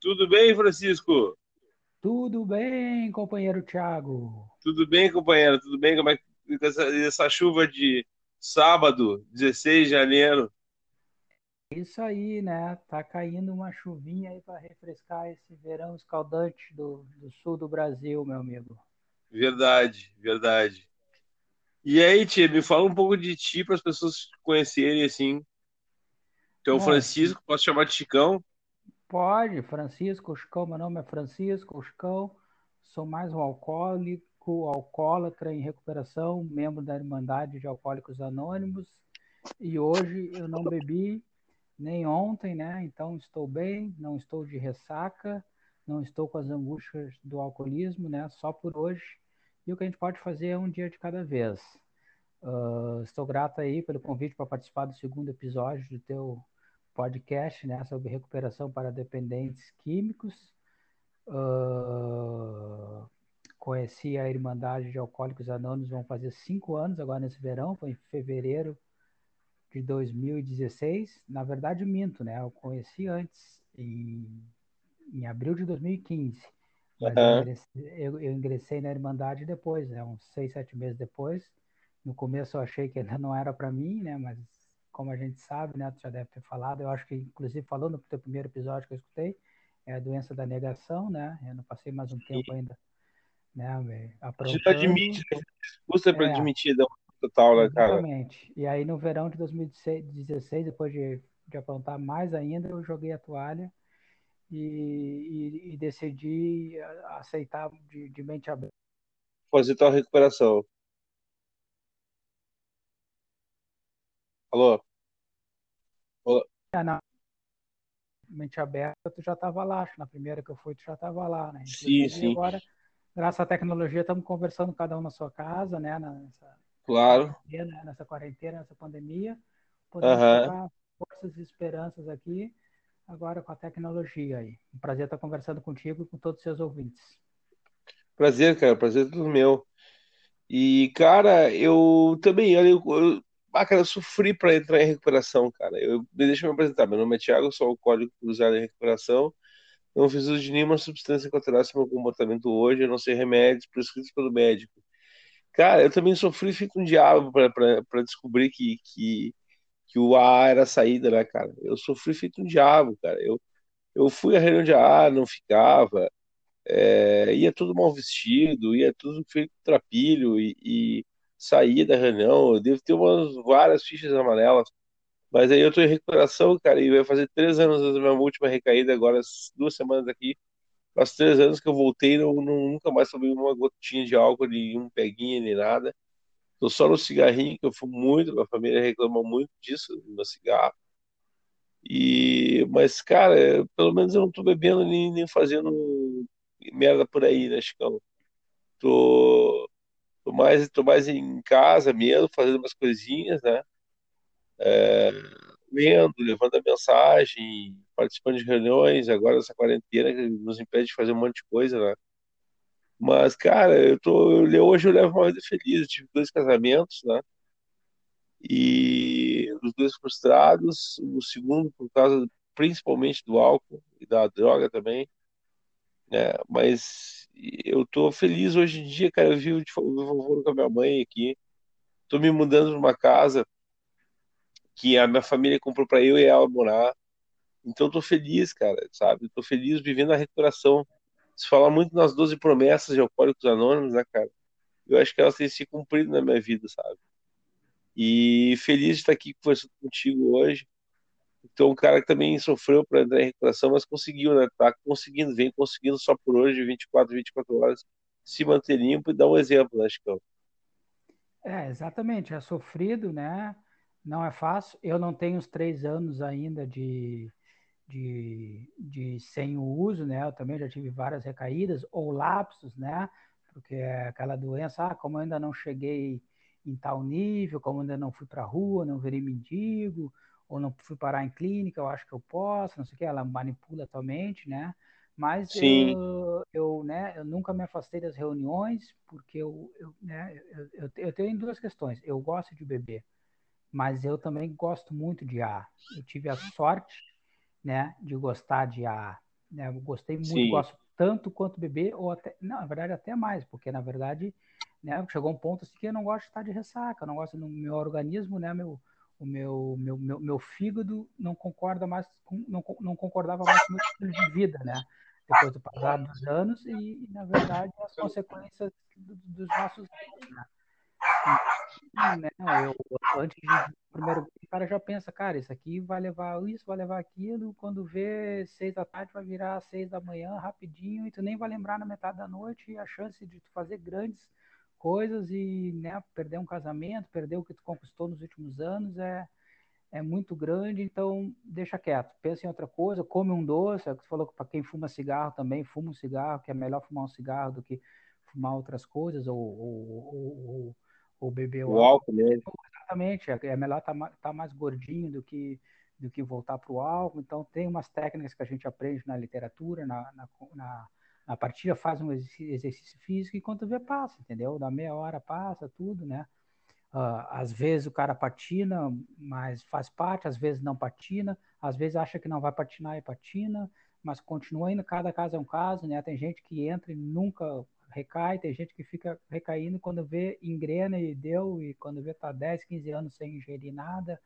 Tudo bem, Francisco? Tudo bem, companheiro Thiago? Tudo bem, companheiro? Tudo bem? Como é que essa, essa chuva de sábado, 16 de janeiro? Isso aí, né? Tá caindo uma chuvinha aí para refrescar esse verão escaldante do, do sul do Brasil, meu amigo. Verdade, verdade. E aí, tia, me fala um pouco de ti para as pessoas conhecerem assim. Então, Francisco, posso chamar de Chicão? Pode, Francisco Chicão, meu nome é Francisco Chicão, sou mais um alcoólico, alcoólatra em recuperação, membro da Irmandade de Alcoólicos Anônimos, e hoje eu não bebi nem ontem, né? Então estou bem, não estou de ressaca, não estou com as angústias do alcoolismo, né? Só por hoje. E o que a gente pode fazer é um dia de cada vez. Uh, estou grato aí pelo convite para participar do segundo episódio do teu podcast, né? Sobre recuperação para dependentes químicos. Uh, conheci a Irmandade de Alcoólicos Anônimos, vão fazer cinco anos agora nesse verão, foi em fevereiro de 2016. Na verdade, minto, né? Eu conheci antes, em, em abril de 2015. Mas eu, Aham. ingressei, eu, eu ingressei na Irmandade depois, né? Uns seis, sete meses depois. No começo eu achei que ainda não era para mim, né? Mas como a gente sabe, né? Tu já deve ter falado. Eu acho que, inclusive, falou no teu primeiro episódio que eu escutei, é a doença da negação, né? Eu não passei mais um tempo ainda, né? me A gente Aprontando. admite? Custa para É, admitir, um total, né, cara? Exatamente. E aí no verão de 2016, depois de, de aprontar mais ainda, eu joguei a toalha e, e, e decidi aceitar de, de mente aberta. Fazer tal recuperação. Alô? Alô? Na mente aberta, tu já estava lá, acho, na primeira que eu fui, tu já estava lá, né? Sim, Inclusive sim, agora, graças à tecnologia, estamos conversando cada um na sua casa, né? Nessa claro. quarentena, nessa quarentena, nessa pandemia, podemos trocar forças e esperanças aqui, agora com a tecnologia aí. Um prazer estar conversando contigo e com todos os seus ouvintes. Prazer, cara, prazer é tudo meu. E, cara, eu também, olha, eu, eu, ah, cara, eu sofri para entrar em recuperação, cara. Eu, deixa eu me apresentar. Meu nome é Thiago, sou alcoólico cruzado em recuperação. Não fiz uso de nenhuma substância que alterasse meu comportamento hoje, a não ser remédios prescritos pelo médico. Cara, eu também sofri feito um diabo para descobrir que, que, que o A era a saída, né, cara? Eu sofri feito um diabo, cara. Eu, eu fui à reunião de A, não ficava. É, ia tudo mal vestido, ia tudo feito trapilho e, e saía da reunião. Eu devo ter umas várias fichas amarelas, mas aí eu tô em recuperação, cara, e vai fazer três anos da minha última recaída, agora duas semanas aqui. Faz três anos que eu voltei, não, não- nunca mais tomei uma gotinha de álcool, nem um peguinha, nem nada. Tô só no cigarrinho, que eu fumo muito, minha família reclama muito disso, do meu cigarro. E, mas, cara, pelo menos eu não tô bebendo nem, nem fazendo merda por aí, né, Chicão? Tô, tô mais, tô mais em casa mesmo, fazendo umas coisinhas, né? Lendo, levando a mensagem, participando de reuniões, agora essa quarentena que nos impede de fazer um monte de coisa, né? Mas, cara, eu tô, eu, hoje eu levo uma vida feliz. Eu tive dois casamentos, né? E os dois frustrados, o segundo por causa principalmente do álcool e da droga também, né? Mas eu tô feliz hoje em dia, cara. Eu vivo de favor com a minha mãe aqui. Tô me mudando numa casa que a minha família comprou para eu e ela morar. Então tô feliz, cara, sabe? Tô feliz vivendo a recuperação. Se fala muito nas 12 promessas de Alcoólicos Anônimos, né, cara? Eu acho que elas têm se cumprido na minha vida, sabe? E feliz de estar aqui conversando contigo hoje. Então, um cara que também sofreu para entrar em recuperação, mas conseguiu, né? Tá conseguindo, vem conseguindo só por hoje, 24, 24 horas, se manter limpo e dar um exemplo, né, Chico? É, exatamente, é sofrido, né? Não é fácil. Eu não tenho os três anos ainda de, de, de sem o uso, né? Eu também já tive várias recaídas ou lapsos, né? Porque é aquela doença, ah, como eu ainda não cheguei em tal nível, como eu ainda não fui para a rua, não virei mendigo, ou não fui parar em clínica, eu acho que eu posso, não sei o que, ela manipula atualmente, né? Mas Sim, eu, eu, né, eu nunca me afastei das reuniões, porque eu, eu, né, eu, eu, tenho duas questões. Eu gosto de beber, mas eu também gosto muito de ar. Eu tive a sorte né, de gostar de A. Né? Eu gostei muito, Sim. gosto tanto quanto beber, ou até, não, na verdade até mais, porque na verdade, né, chegou um ponto assim que eu não gosto de estar de ressaca, eu não gosto no meu organismo, né, meu, o meu, meu, meu, meu fígado não concorda mais com, não, não concordava mais com o meu estilo de vida, né? Depois do passar dos anos e, na verdade, as consequências do, dos nossos né? né? Eu, antes de primeiro o cara já pensa, cara, isso aqui vai levar isso, vai levar aquilo, quando vê seis da tarde vai virar seis da manhã rapidinho e tu nem vai lembrar na metade da noite e a chance de tu fazer grandes coisas e né, perder um casamento, perder o que tu conquistou nos últimos anos é, é muito grande, então deixa quieto, pensa em outra coisa, come um doce, é o que tu falou que para quem fuma cigarro também, fuma um cigarro, que é melhor fumar um cigarro do que fumar outras coisas ou, ou, ou, ou beber o álcool. Mesmo. Exatamente, é, é melhor estar tá, tá mais gordinho do que do que voltar para o álcool, então tem umas técnicas que a gente aprende na literatura, na, na, na a partilha faz um exercício físico e quando vê passa, entendeu? Da meia hora passa tudo, né? Uh, às vezes o cara patina, mas faz parte, às vezes não patina, às vezes acha que não vai patinar e patina, mas continua indo, cada caso é um caso, né? Tem gente que entra e nunca recai, tem gente que fica recaindo quando vê engrena e deu, e quando vê tá 10, 15 anos sem ingerir nada,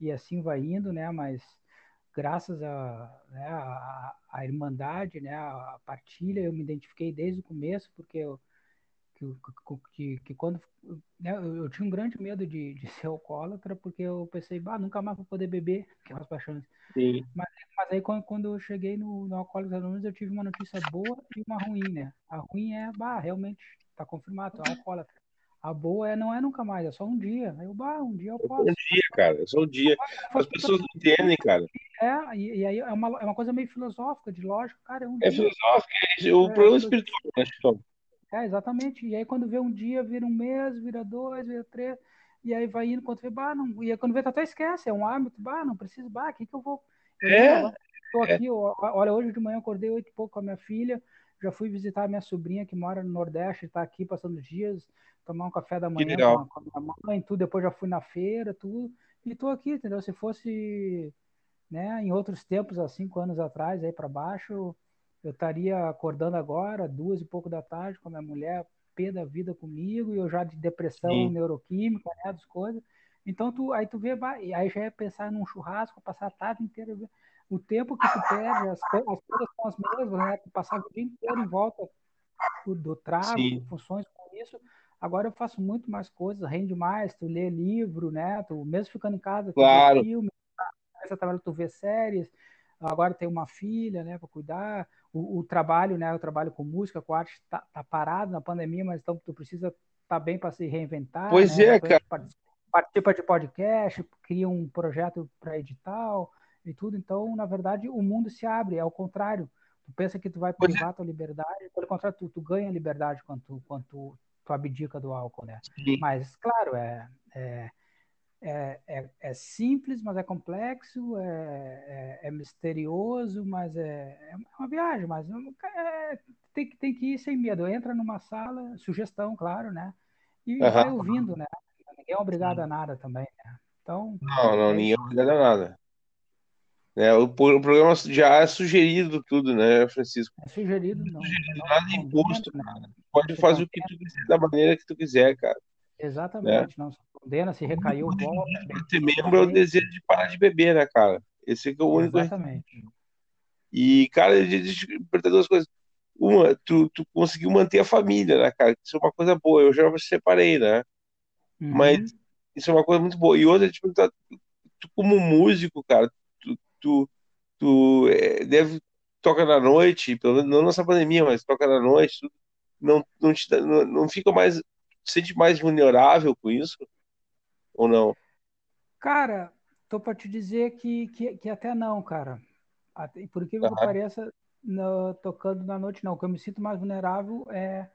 e assim vai indo, né? Mas graças a, né, a, a, irmandade, né, a partilha, eu me identifiquei desde o começo, porque eu, que, que, que quando né, eu, eu, tinha um grande medo de, de ser alcoólatra, porque eu pensei, bah, nunca mais vou poder beber, aquelas paixões. Sim. Mas, mas aí quando, quando eu cheguei no, no Alcoólicos Anônimos, eu tive uma notícia boa e uma ruim, né? A ruim é, bah, realmente, tá confirmado, é alcoólatra. A boa é não é nunca mais, é só um dia. Aí eu, bah, um dia eu posso. Um dia, cara, é só um dia. As pessoas não entendem, cara. É, e, e aí é uma, é uma coisa meio filosófica, de lógica, cara. É, um é dia. filosófico, é, o é, problema é espiritual, né, Chitão? É, exatamente. E aí quando vê um dia, vira um mês, vira dois, vira três, e aí vai indo, quando vê, bah, não, e aí quando vê, tu até esquece, é um hábito, bah, não preciso, bah, aqui que eu vou. Eu é. Estou aqui, olha, hoje de manhã acordei oito e pouco com a minha filha, já fui visitar a minha sobrinha que mora no Nordeste, está aqui passando dias, tomar um café da manhã com a, minha mãe, tudo, depois já fui na feira, tudo, e tô aqui, entendeu? Se fosse, né, em outros tempos, há cinco anos atrás, aí para baixo, eu estaria acordando agora, duas e pouco da tarde, com a minha mulher, pé da vida comigo, e eu já de depressão Sim. neuroquímica, né, das coisas, então tu, aí tu vê, aí já ia pensar num churrasco, passar a tarde inteira, o tempo que tu perde, as, as coisas são as mesmas, né, tu passava o dia inteiro em volta do, do travo, funções com isso, Agora eu faço muito mais coisas, rende mais, tu lê livro, né? Tu, mesmo ficando em casa, tu claro. vê filme, tu vê séries, agora tem uma filha, né, para cuidar. O, o, trabalho, né, o trabalho com música, com arte, tá, tá parado na pandemia, mas então tu precisa estar tá bem para se reinventar. Pois né? é, cara. Participa de podcast, cria um projeto para edital e tudo. Então, na verdade, o mundo se abre, é o contrário. Tu pensa que tu vai é. privar tua liberdade, pelo contrário, tu, tu ganha liberdade quando tu, quando tu tu abdica do álcool, né? Sim. Mas, claro, é, é, é, é, é simples, mas é complexo, é, é, é misterioso, mas é, é uma viagem, mas é, tem, tem que ir sem medo. Entra numa sala, sugestão, claro, né? E uhum. vai ouvindo, né? Ninguém é obrigado a nada também, né? Então, não, não, ninguém é obrigado a nada. É, o, o programa já é sugerido tudo, né, Francisco? É sugerido, não. Sugerido, não nada imposto, né? cara. Pode fazer o que tu quiser, da maneira que tu quiser, cara. Exatamente, né? não se condena, se recaiu, volta. Ser membro é o desejo de parar de beber, né, cara? Esse é, é o único. Exatamente. E, cara, perguntar duas coisas. Uma, tu, tu conseguiu manter a família, né, cara? Isso é uma coisa boa. Eu já me separei, né? Uhum. Mas isso é uma coisa muito boa. E outra, tipo, tu, tu como músico, cara, tu, tu é, deve toca na noite, pelo menos não nessa pandemia, mas toca na noite, tu, não, não, te, não, não fica mais, sente mais vulnerável com isso? Ou não? Cara, tô para te dizer que, que, que, até não, cara. Por que uhum. pareça, no, tocando na noite, não. O que eu me sinto mais vulnerável é,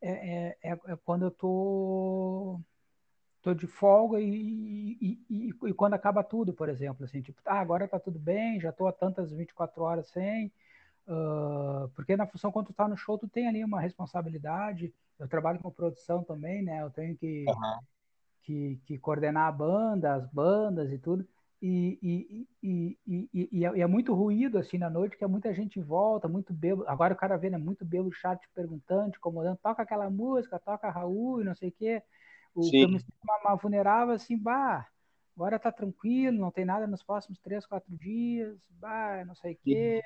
é, é, é quando eu tô tô de folga e, e, e, quando acaba tudo, por exemplo, assim, tipo, ah, agora tá tudo bem, já tô há tantas 24 horas sem, uh, porque na função quando tu tá no show, tu tem ali uma responsabilidade, eu trabalho com produção também, né, eu tenho que, uhum. que, que, coordenar a banda, as bandas e tudo, e, e, e, e, e, é, é muito ruído assim na noite, que é muita gente em volta, muito bebo. Agora o cara vê, né? Muito bebo chat perguntando, incomodando, toca aquela música, toca Raul e não sei o quê. O Sim. eu me sinto uma, vulnerável assim, bah, agora tá tranquilo, não tem nada nos próximos três, quatro dias, bah, não sei o quê.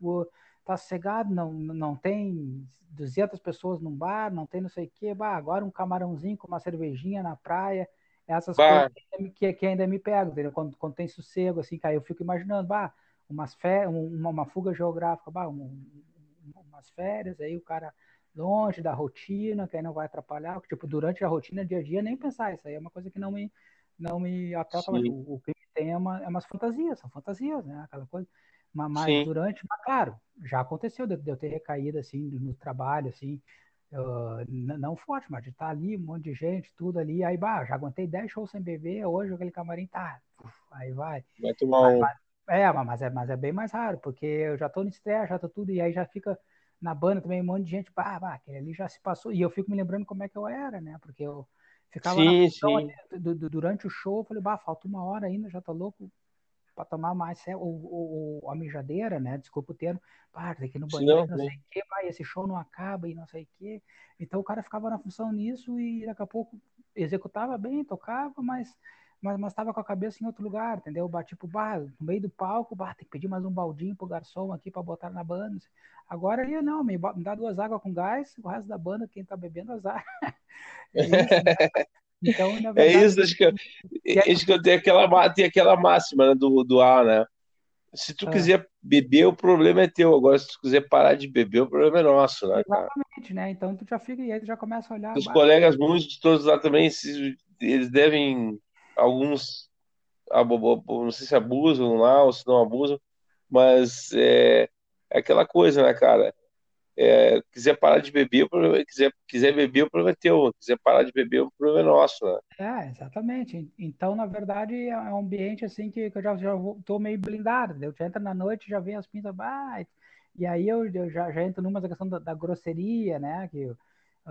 Vou, tá sossegado, não, não tem 200 pessoas num bar, não tem não sei o quê, bah, agora um camarãozinho com uma cervejinha na praia essas bah. coisas que, que, ainda me pegam, entendeu? Quando, quando tem sossego, assim, aí eu fico imaginando, bah, umas férias, uma, uma fuga geográfica, bah, um, umas férias, aí o cara longe da rotina, que aí não vai atrapalhar, tipo, durante a rotina, dia a dia, nem pensar, isso aí é uma coisa que não me, não me atrapalha, mas o, o que tem é, uma, é umas fantasias, são fantasias, né, aquela coisa, mas, mas durante, mas claro, já aconteceu de, de eu ter recaído, assim, no trabalho, assim, Uh, não forte, mas de estar tá ali, um monte de gente, tudo ali, aí bah, já aguentei 10 shows sem beber, hoje aquele camarim tá, aí vai. Vai tomar um... Mas, é, mas é, mas é bem mais raro, porque eu já tô no estresse, já tô tudo, e aí já fica na banda também um monte de gente, bah, bah, aquele ali já se passou, e eu fico me lembrando como é que eu era, né, porque eu ficava sim, na sim. durante o show, eu falei, bah, falta uma hora ainda, já tô louco, para tomar mais ou, ou, a mijadeira, né? Desculpa o termo, pá, tem que ir no banheiro, não, não sei o que, vai, esse show não acaba e não sei o que. Então o cara ficava na função nisso e daqui a pouco executava bem, tocava, mas mas estava com a cabeça em outro lugar, entendeu? Bati pro bar, no meio do palco, bar, tem que pedir mais um baldinho pro garçom aqui para botar na banda. Agora aí não, me, dá duas águas com gás, o resto da banda, quem tá bebendo, azar. é isso, né? Então, na verdade. É isso, acho que, acho que eu tenho aquela, tenho aquela máxima né, do, do A, né? Se tu ah. quiser beber, o problema é teu. Agora, se tu quiser parar de beber, o problema é nosso, né, cara? Exatamente, né? Então tu já fica e aí tu já começa a olhar. Os colegas músicos todos lá também, eles devem. Alguns. Não sei se abusam lá ou se não abusam, mas é, é aquela coisa, né, cara? é, quiser parar de beber, o problema, é, quiser, quiser beber, o problema é teu. Quiser parar de beber, o problema é nosso, né? É, exatamente. Então, na verdade, é um ambiente assim que, que eu já, já tô meio blindado. Eu já entro na noite, já vem as pintas, ah, e aí eu, eu já, já entro numa questão da, da grosseria, né? Que,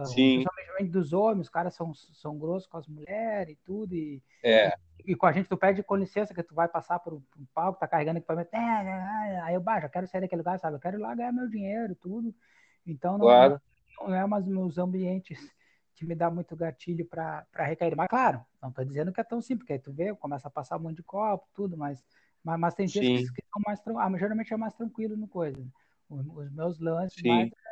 Sim. Principalmente dos homens, os caras são, são grossos com as mulheres e tudo, e, é. e, e com a gente tu pede com licença que tu vai passar por um, um palco, tá carregando equipamento, é, é, é, aí eu, bah, já quero sair daquele lugar, sabe? Eu quero ir lá ganhar meu dinheiro e tudo. Então, não, claro. não é mais meus ambientes que me dá muito gatilho para recair. Mas, claro, não estou dizendo que é tão simples, porque aí tu vê, começa a passar um monte de copo, tudo, mas, mas, mas tem dias que, que, são mais ah, geralmente é mais tranquilo no coisa. Os, os meus lances mais é, é,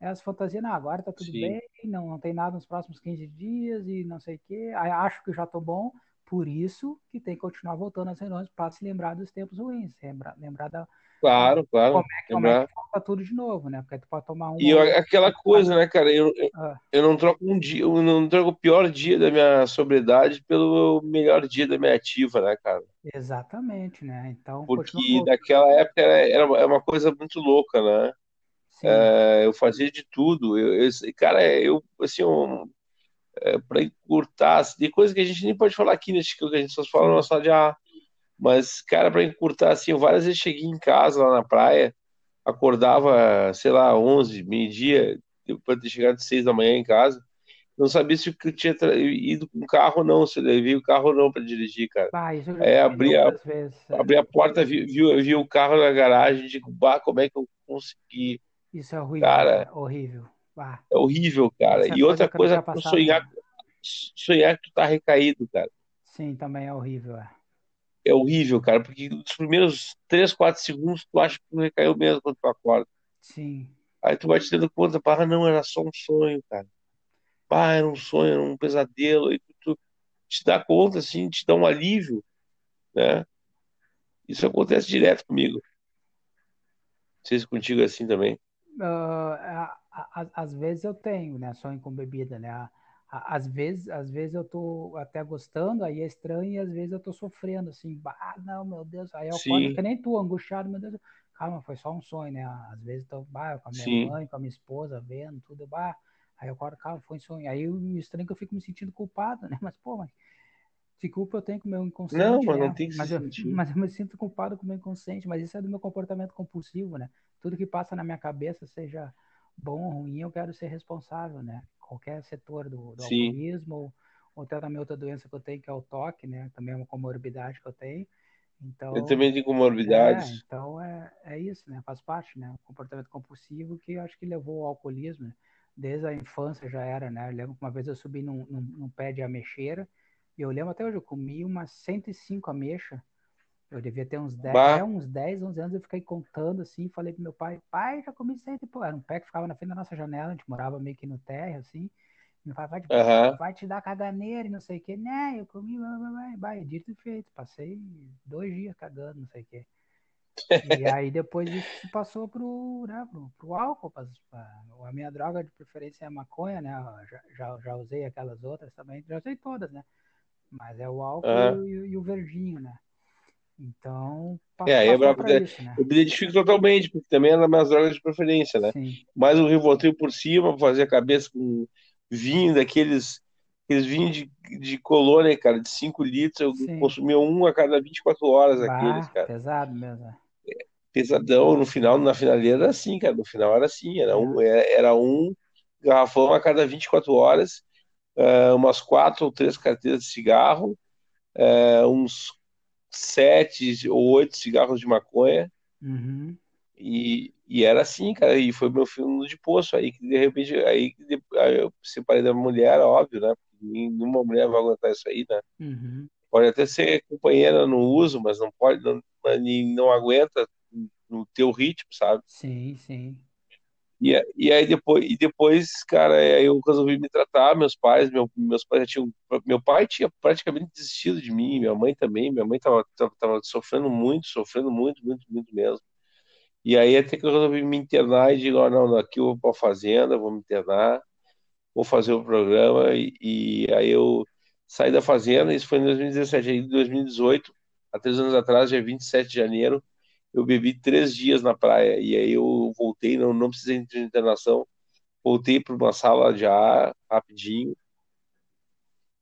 as fantasias, não, agora tá tudo Sim. bem, não, não tem nada nos próximos 15 dias e não sei o quê. Acho que já tô bom, por isso que tem que continuar voltando às reuniões para se lembrar dos tempos ruins, lembrar, lembrar da, Claro, claro. Como é, como é que tudo de novo, né? Porque tu pode tomar um. E eu, aquela coisa, né, cara? Eu, eu, ah. eu, não troco um dia, eu não troco o pior dia da minha sobriedade pelo melhor dia da minha ativa, né, cara? Exatamente, né? Então. Porque daquela época era, era uma coisa muito louca, né? É, eu fazia de tudo. Eu, eu cara, eu, assim, um, é, para encurtar, assim, de coisa que a gente nem pode falar aqui, né? Que a gente só fala na sala de ah, mas, cara, para encurtar, assim, eu várias vezes cheguei em casa lá na praia, acordava, sei lá, 11, meio-dia, depois de ter chegado às 6 da manhã em casa, não sabia se eu tinha ido com carro ou não, se eu levei o carro ou não para dirigir, cara. Ah, Aí abri a, vezes, é. abri a porta, vi, vi, vi, o carro na garagem, digo, bah, como é que eu consegui? Isso é horrível, cara. É horrível. É horrível, cara. Essa e outra coisa, sonhar, sonhar que tu tá recaído, cara. Sim, também é horrível, é é horrível, cara, porque nos primeiros 3, 4 segundos tu acha que tu recaiu mesmo quando tu acorda. Sim. Aí tu vai te dando conta, para não, era só um sonho, cara. Pá, era um sonho, era um pesadelo. Aí tu, tu te dá conta, assim, te dá um alívio, né? Isso acontece direto comigo. Não sei se contigo é assim também. Uh, às vezes eu tenho, né? Sonho com bebida, né? às vezes, às vezes eu tô até gostando, aí é estranho, e às vezes eu tô sofrendo, assim, bah, não, meu Deus, aí eu acordo que nem tu, angustiado, meu Deus, calma, foi só um sonho, né? Às vezes eu tô, bah, com a minha Sim. mãe, com a minha esposa, vendo tudo, bah, aí eu acordo, calma, foi um sonho. Aí o estranho é que eu fico me sentindo culpado, né? Mas, pô, mas que culpa eu tenho com o meu inconsciente? Não, mas né? não tem que mas, eu, mas eu me sinto culpado com o meu inconsciente, mas isso é do meu comportamento compulsivo, né? Tudo que passa na minha cabeça, seja bom ou ruim, eu quero ser responsável, né? qualquer setor do, do alcoolismo ou, ou também outra doença que eu tenho, que é o toque, né? Também é uma comorbidade que eu tenho. Então, eu também tenho comorbidades. É, então é, é isso, né? Faz parte, né? O comportamento compulsivo que eu acho que levou ao alcoolismo. Né? Desde a infância já era, né? Eu lembro que uma vez eu subi num, num, num pé de ameixeira e eu lembro até hoje, eu comi umas 105 ameixas. Eu devia ter uns 10, é, uns 10, 11 anos, eu fiquei contando assim, falei pro meu pai, pai, já comi 100 e pô, era um pé que ficava na frente da nossa janela, a gente morava meio que no térreo, assim, meu pai vai te, uhum. vai te dar caganeira e não sei o que, né, eu comi, vai, vai, vai, dito e feito, passei dois dias cagando, não sei o que. E aí depois isso passou pro, né, pro, pro álcool, pra, a minha droga de preferência é a maconha, né, já, já, já usei aquelas outras também, já usei todas, né, mas é o álcool uhum. e, e o verdinho, né. Então, é, eu, isso, né? eu me identifico totalmente, porque também era minhas drogas de preferência, né? Sim. Mais um Rivotril por cima, fazer a cabeça com vinho daqueles aqueles vinhos de, de colônia, cara, de 5 litros, eu Sim. consumia um a cada 24 horas bah, aqueles, cara. Pesado mesmo. É, pesadão, no final, na finaleira era assim, cara, no final era assim, era, um, era, é, era um garrafão a cada 24 horas, uh, umas quatro ou três carteiras de cigarro, uh, uns sete ou oito cigarros de maconha. Uhum. E, e era assim, cara, e foi meu filme de poço aí, que de repente, aí, aí eu separei da mulher, óbvio, né? Nenhuma mulher vai aguentar isso aí, né? Uhum. Pode até ser companheira no uso, mas não pode, não, não aguenta no teu ritmo, sabe? Sim, sim. E, e aí depois, e depois, cara, eu resolvi me tratar, meus pais, meu, meus pais já tinham, meu pai tinha praticamente desistido de mim, minha mãe também, minha mãe tava, tava, tava sofrendo muito, sofrendo muito, muito, muito mesmo. E aí até que eu resolvi me internar e digo, oh, não, aqui eu vou para a fazenda, vou me internar, vou fazer o programa, e, e aí eu saí da fazenda, isso foi em 2017, aí em 2018, há três anos atrás, dia 27 de janeiro, eu bebi três dias na praia e aí eu voltei, não, não precisei de internação, voltei para uma sala de ar rapidinho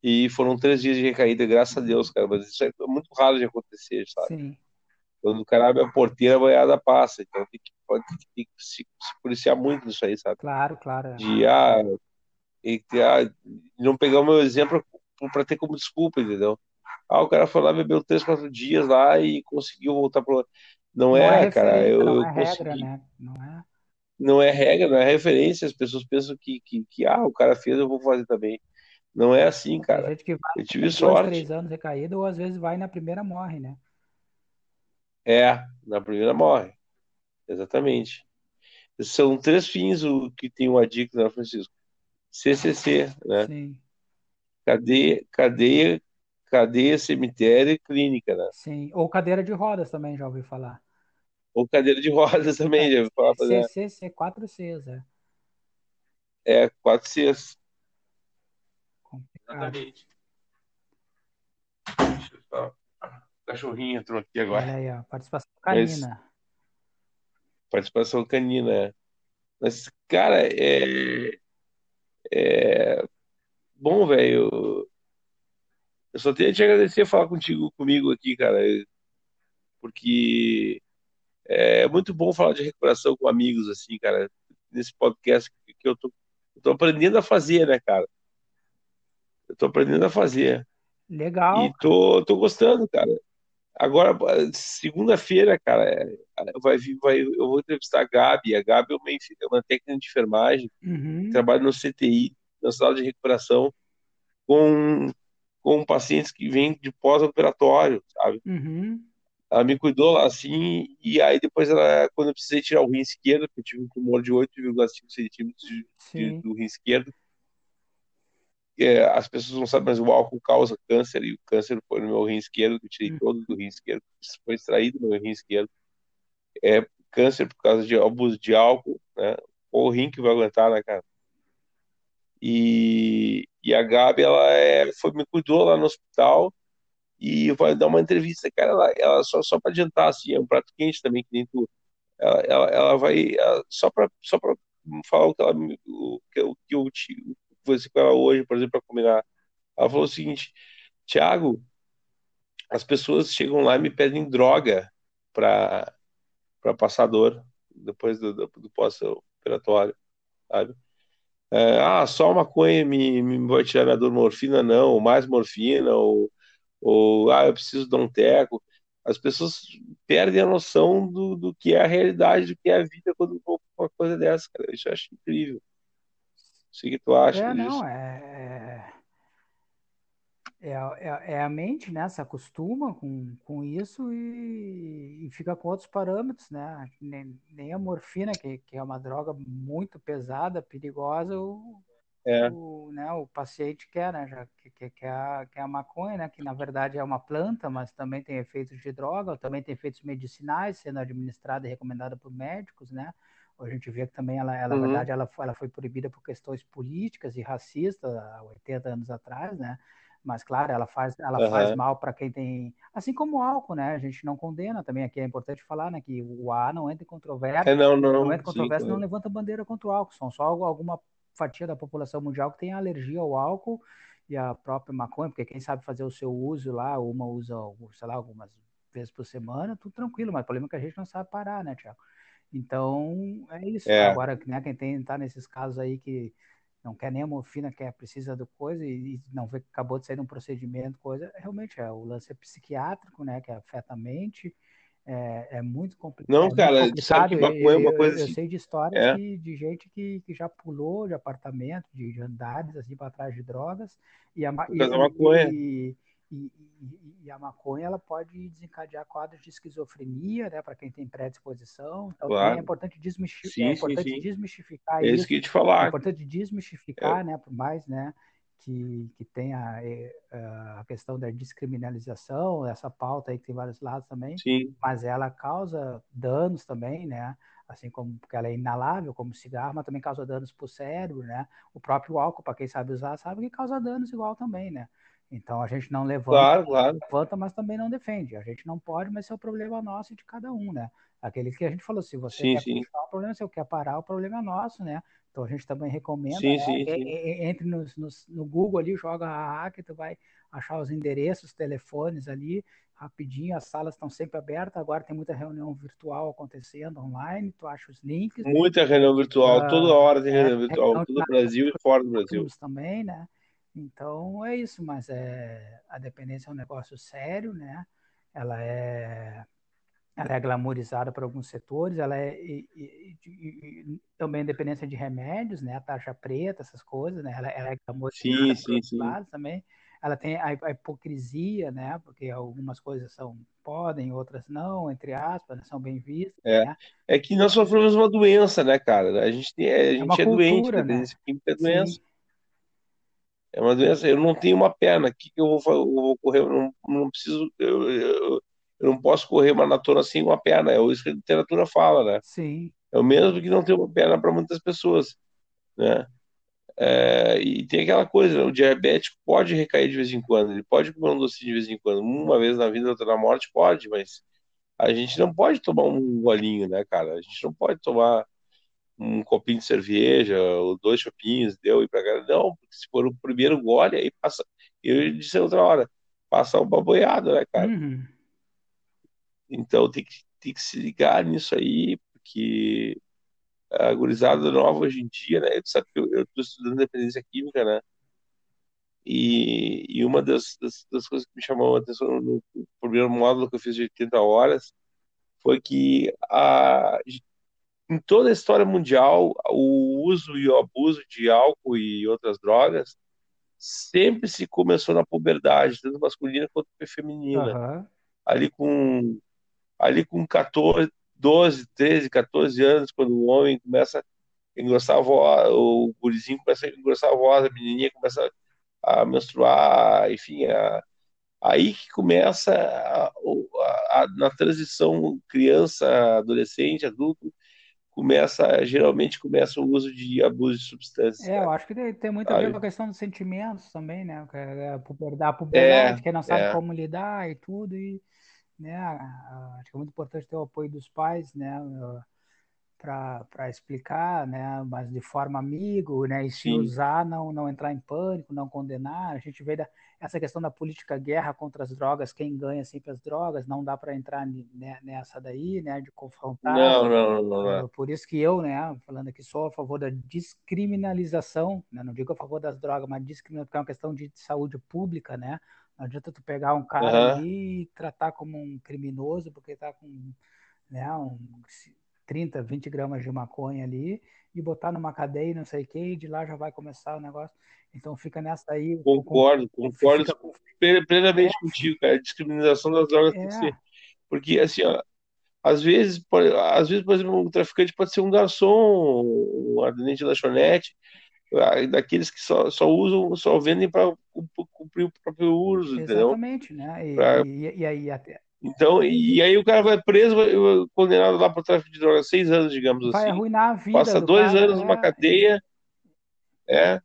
e foram três dias de recaída, graças a Deus, cara, mas isso é muito raro de acontecer, sabe? Sim. Quando o cara abre a porteira, a boiada passa, então tem que, pode, tem que se, se, policiar muito nisso aí, sabe? Claro, claro. É. De, ah, e, ah, não pegar o meu exemplo para ter como desculpa, entendeu? Ah, o cara foi lá, bebeu três, quatro dias lá e conseguiu voltar pro. Não, não é, é cara. Eu, não é regra, né? Não é. Não é regra, não é referência. As pessoas pensam que, que, que, ah, o cara fez, eu vou fazer também. Não é assim, cara. Tem gente que vai eu tive dois, sorte. três anos recaído, ou às vezes vai na primeira morre, né? É, na primeira morre. Exatamente. São três fins o que tem uma dica, né, Francisco? CCC, né? Sim. Cadeia, cadeia, cadeia, cemitério e clínica, né? Sim. Ou cadeira de rodas também, já ouvi falar. Ou cadeira de rodas também, já ouvi falar. CCC, 4 Cs, é. É, 4 Cs. Complicado. Exatamente. Deixa eu. O cachorrinho entrou aqui agora. Olha aí, ó. Participação canina. Mas... Participação canina, é. Mas, cara, é. É. Bom, velho. Eu só tenho a te agradecer falar contigo, comigo aqui, cara. Porque é muito bom falar de recuperação com amigos, assim, cara. Nesse podcast que eu tô, eu tô aprendendo a fazer, né, cara? Eu tô aprendendo a fazer. Legal. E tô, tô gostando, cara. Agora, segunda-feira, cara, é, vai, vai, eu vou entrevistar a Gabi. A Gabi é uma, é uma técnica de enfermagem, uhum. trabalha no CTI, na sala de recuperação, com, com pacientes que vêm de pós-operatório, sabe? Uhum. Ela me cuidou lá assim, e aí depois, ela, quando eu precisei tirar o rim esquerdo, porque eu tive um tumor de 8,5 centímetros do rim esquerdo, é, as pessoas não sabem, mas o álcool causa câncer, e o câncer foi no meu rim esquerdo, que eu tirei hum. todo do rim esquerdo, foi extraído do meu rim esquerdo. É câncer por causa de abuso de álcool, né? O rim que vai aguentar, né, cara? E, e a Gabi, ela é, foi, me cuidou lá no hospital e vai dar uma entrevista, cara, ela, ela só, só para adiantar, assim, é um prato quente também, que nem tu. Ela, ela, ela vai, ela, só para só falar o que, ela, o, que, eu, que eu, conversei com ela hoje, por exemplo, para combinar. Ela falou o seguinte: Tiago, as pessoas chegam lá e me pedem droga para passar dor depois do, do, do pós-operatório, sabe? É, ah, só maconha me, me vai tirar minha dor morfina, não, ou mais morfina, ou, ou ah, eu preciso de um teco. as pessoas perdem a noção do, do que é a realidade, do que é a vida quando uma coisa dessa, cara. Isso eu acho incrível. Não sei o que tu acha É, disso. não, é, é, é, é a mente, né? Se acostuma com, com isso e, e fica com outros parâmetros, né? Nem, nem a morfina, que, que é uma droga muito pesada, perigosa, o, É, o, né, o paciente quer, né? Já, que, que, que, é a, que é a maconha, né? Que na verdade é uma planta, mas também tem efeitos de droga, também tem efeitos medicinais, sendo administrada e recomendada por médicos, né? A gente vê que também ela, ela na uhum, verdade, ela, ela foi proibida por questões políticas e racistas há 80 anos atrás, né? Mas, claro, ela faz, ela faz aham. mal para quem tem. Assim como o álcool, né? A gente não condena também. Aqui é importante falar, né? Que o A não entra em É, controvérsia, não, não não, entra em sim, controvérsia, não levanta bandeira contra o álcool. São só alguma fatia da população mundial que tem alergia ao álcool e a própria maconha, porque quem sabe fazer o seu uso lá, uma usa, sei lá, algumas vezes por semana, tudo tranquilo, mas o problema é que a gente não sabe parar, né, Tiago? Então, é isso. É, Agora, né, quem tem, tá nesses casos aí que não quer nem a morfina, quer, precisa do coisa e, e não vê que acabou de sair de um procedimento, coisa, realmente é o lance é psiquiátrico, né, que afeta a mente, é, é muito, compli não, é cara, tu sabe complicado. que Eu, maconha é eu, uma eu, coisa eu assim. sei de histórias É, que, de gente que, que já pulou de apartamento, de, de andares assim para trás de drogas, e a, e, da maconha, e, e, e, e, a maconha ela pode desencadear quadros de esquizofrenia, né, para quem tem predisposição. Então também é claro. importante, desmistificar, é Sim, sim, importante sim. desmistificar É isso que eu isso. te É falar. importante É, desmistificar, né, por mais, né, que, que tem a, a questão da descriminalização, essa pauta aí que tem vários lados também, sim, mas ela causa danos também, né? Assim como porque ela é inalável, como cigarro, mas também causa danos para o cérebro, né? O próprio álcool, para quem sabe usar, sabe que causa danos igual também, né? Então a gente não levanta, claro, claro. levanta, mas também não defende. A gente não pode, mas é o problema nosso e de cada um, né? Aquele que a gente falou, se você Sim, quer sim, continuar, o problema é seu, quer parar, o problema é nosso, né? Então a gente também recomenda, sim, né? sim, sim. Entre no, no, no Google ali, joga a que tu vai achar os endereços, telefones ali, rapidinho, as salas estão sempre abertas, agora tem muita reunião virtual acontecendo online, tu acha os links, Muita reunião virtual, toda uh, hora tem é, reunião virtual, reunião todo o Brasil e fora do Brasil. também, né? Então é isso, mas é, a dependência é um negócio sério, né? Ela é, ela é glamourizada por alguns setores, ela é e, e, e, também dependência de remédios, né? A taxa preta, essas coisas, né? Ela, ela é glamourizada Sim, sim, sim. também. Ela tem a, a, hipocrisia, né? Porque algumas coisas são podem, outras não, entre aspas, né? são bem vistas, É. né? É que nós sofremos uma doença, né, cara? A gente, tem, a É uma gente é doente, cultura, né? dependência química é doença. Sim. É uma doença. Eu não tenho uma perna. O que, que eu vou, eu vou correr? Eu não, não preciso. Eu, eu, eu, não posso correr maratona sem uma perna. É isso que a literatura fala, né? Sim. É o mesmo que não ter uma perna para muitas pessoas, né? É, e tem aquela coisa, né? o diabético pode recair de vez em quando, ele pode comer um docinho de vez em quando, uma vez na vida, outra na morte, pode, mas a gente não pode tomar um golinho, né, cara? A gente não pode tomar um copinho de cerveja, ou dois chopinhos, deu e pra cá. Não, porque se for o primeiro gole, aí passa. Eu disse outra hora, passa uma boiada, né, cara? Uhum. Então tem que, tem que se ligar nisso aí, porque a gurizada nova hoje em dia, né? Tu sabe que eu estou estudando dependência química, né? E, e uma das, das, das, coisas que me chamou a atenção no, no primeiro módulo que eu fiz de 80 horas foi que a, em toda a história mundial, o uso e o abuso de álcool e outras drogas sempre se começou na puberdade, tanto masculina quanto feminina. Uhum. Ali com ali com 14, 12, 13, 14 anos, quando o homem começa a engrossar a voz, o gurizinho começa a engrossar a voz, a menininha começa a menstruar, enfim, a, aí que começa a, a, na transição criança, adolescente, adulto, começa, geralmente começa o uso de abuso de substâncias. É, eu acho que tem, muito a ver com a questão dos sentimentos também, né? A puberdade, a puberdade é, que não sabe é. como lidar e tudo, e né, acho que é muito importante ter o apoio dos pais, né? para explicar, né, mas de forma amigo, né, e se Sim. usar, não, não entrar em pânico, não condenar. A gente vê da, essa questão da política guerra contra as drogas, quem ganha sempre as drogas, não dá para entrar né, nessa daí, né, de confrontar. Não, não, não, não. Por isso que eu, né, falando aqui, sou a favor da descriminalização, né, não digo a favor das drogas, mas discriminação, porque é uma questão de saúde pública, né, Não adianta tu pegar um cara Aham. ali e tratar como um criminoso, porque tá com né, um 30, 20 gramas de maconha ali, e botar numa cadeia e não sei o que, e de lá já vai começar o negócio. Então fica nessa aí, com- Concordo, concordo fica plenamente contigo, cara. A discriminação das drogas tem que é, ser. Porque, assim, ó, às vezes, por, às vezes, por exemplo, um traficante pode ser um garçom, um atendente de lanchonete, daqueles que só, só usam, só vendem para cumprir o próprio uso, entendeu? exatamente, né? E, Pra- e, e aí até Então, e, aí o cara vai preso, vai- vai- condenado lá por tráfico de drogas, seis anos, digamos vai assim. arruinar a vida Passa do dois cara, anos numa é, cadeia, é.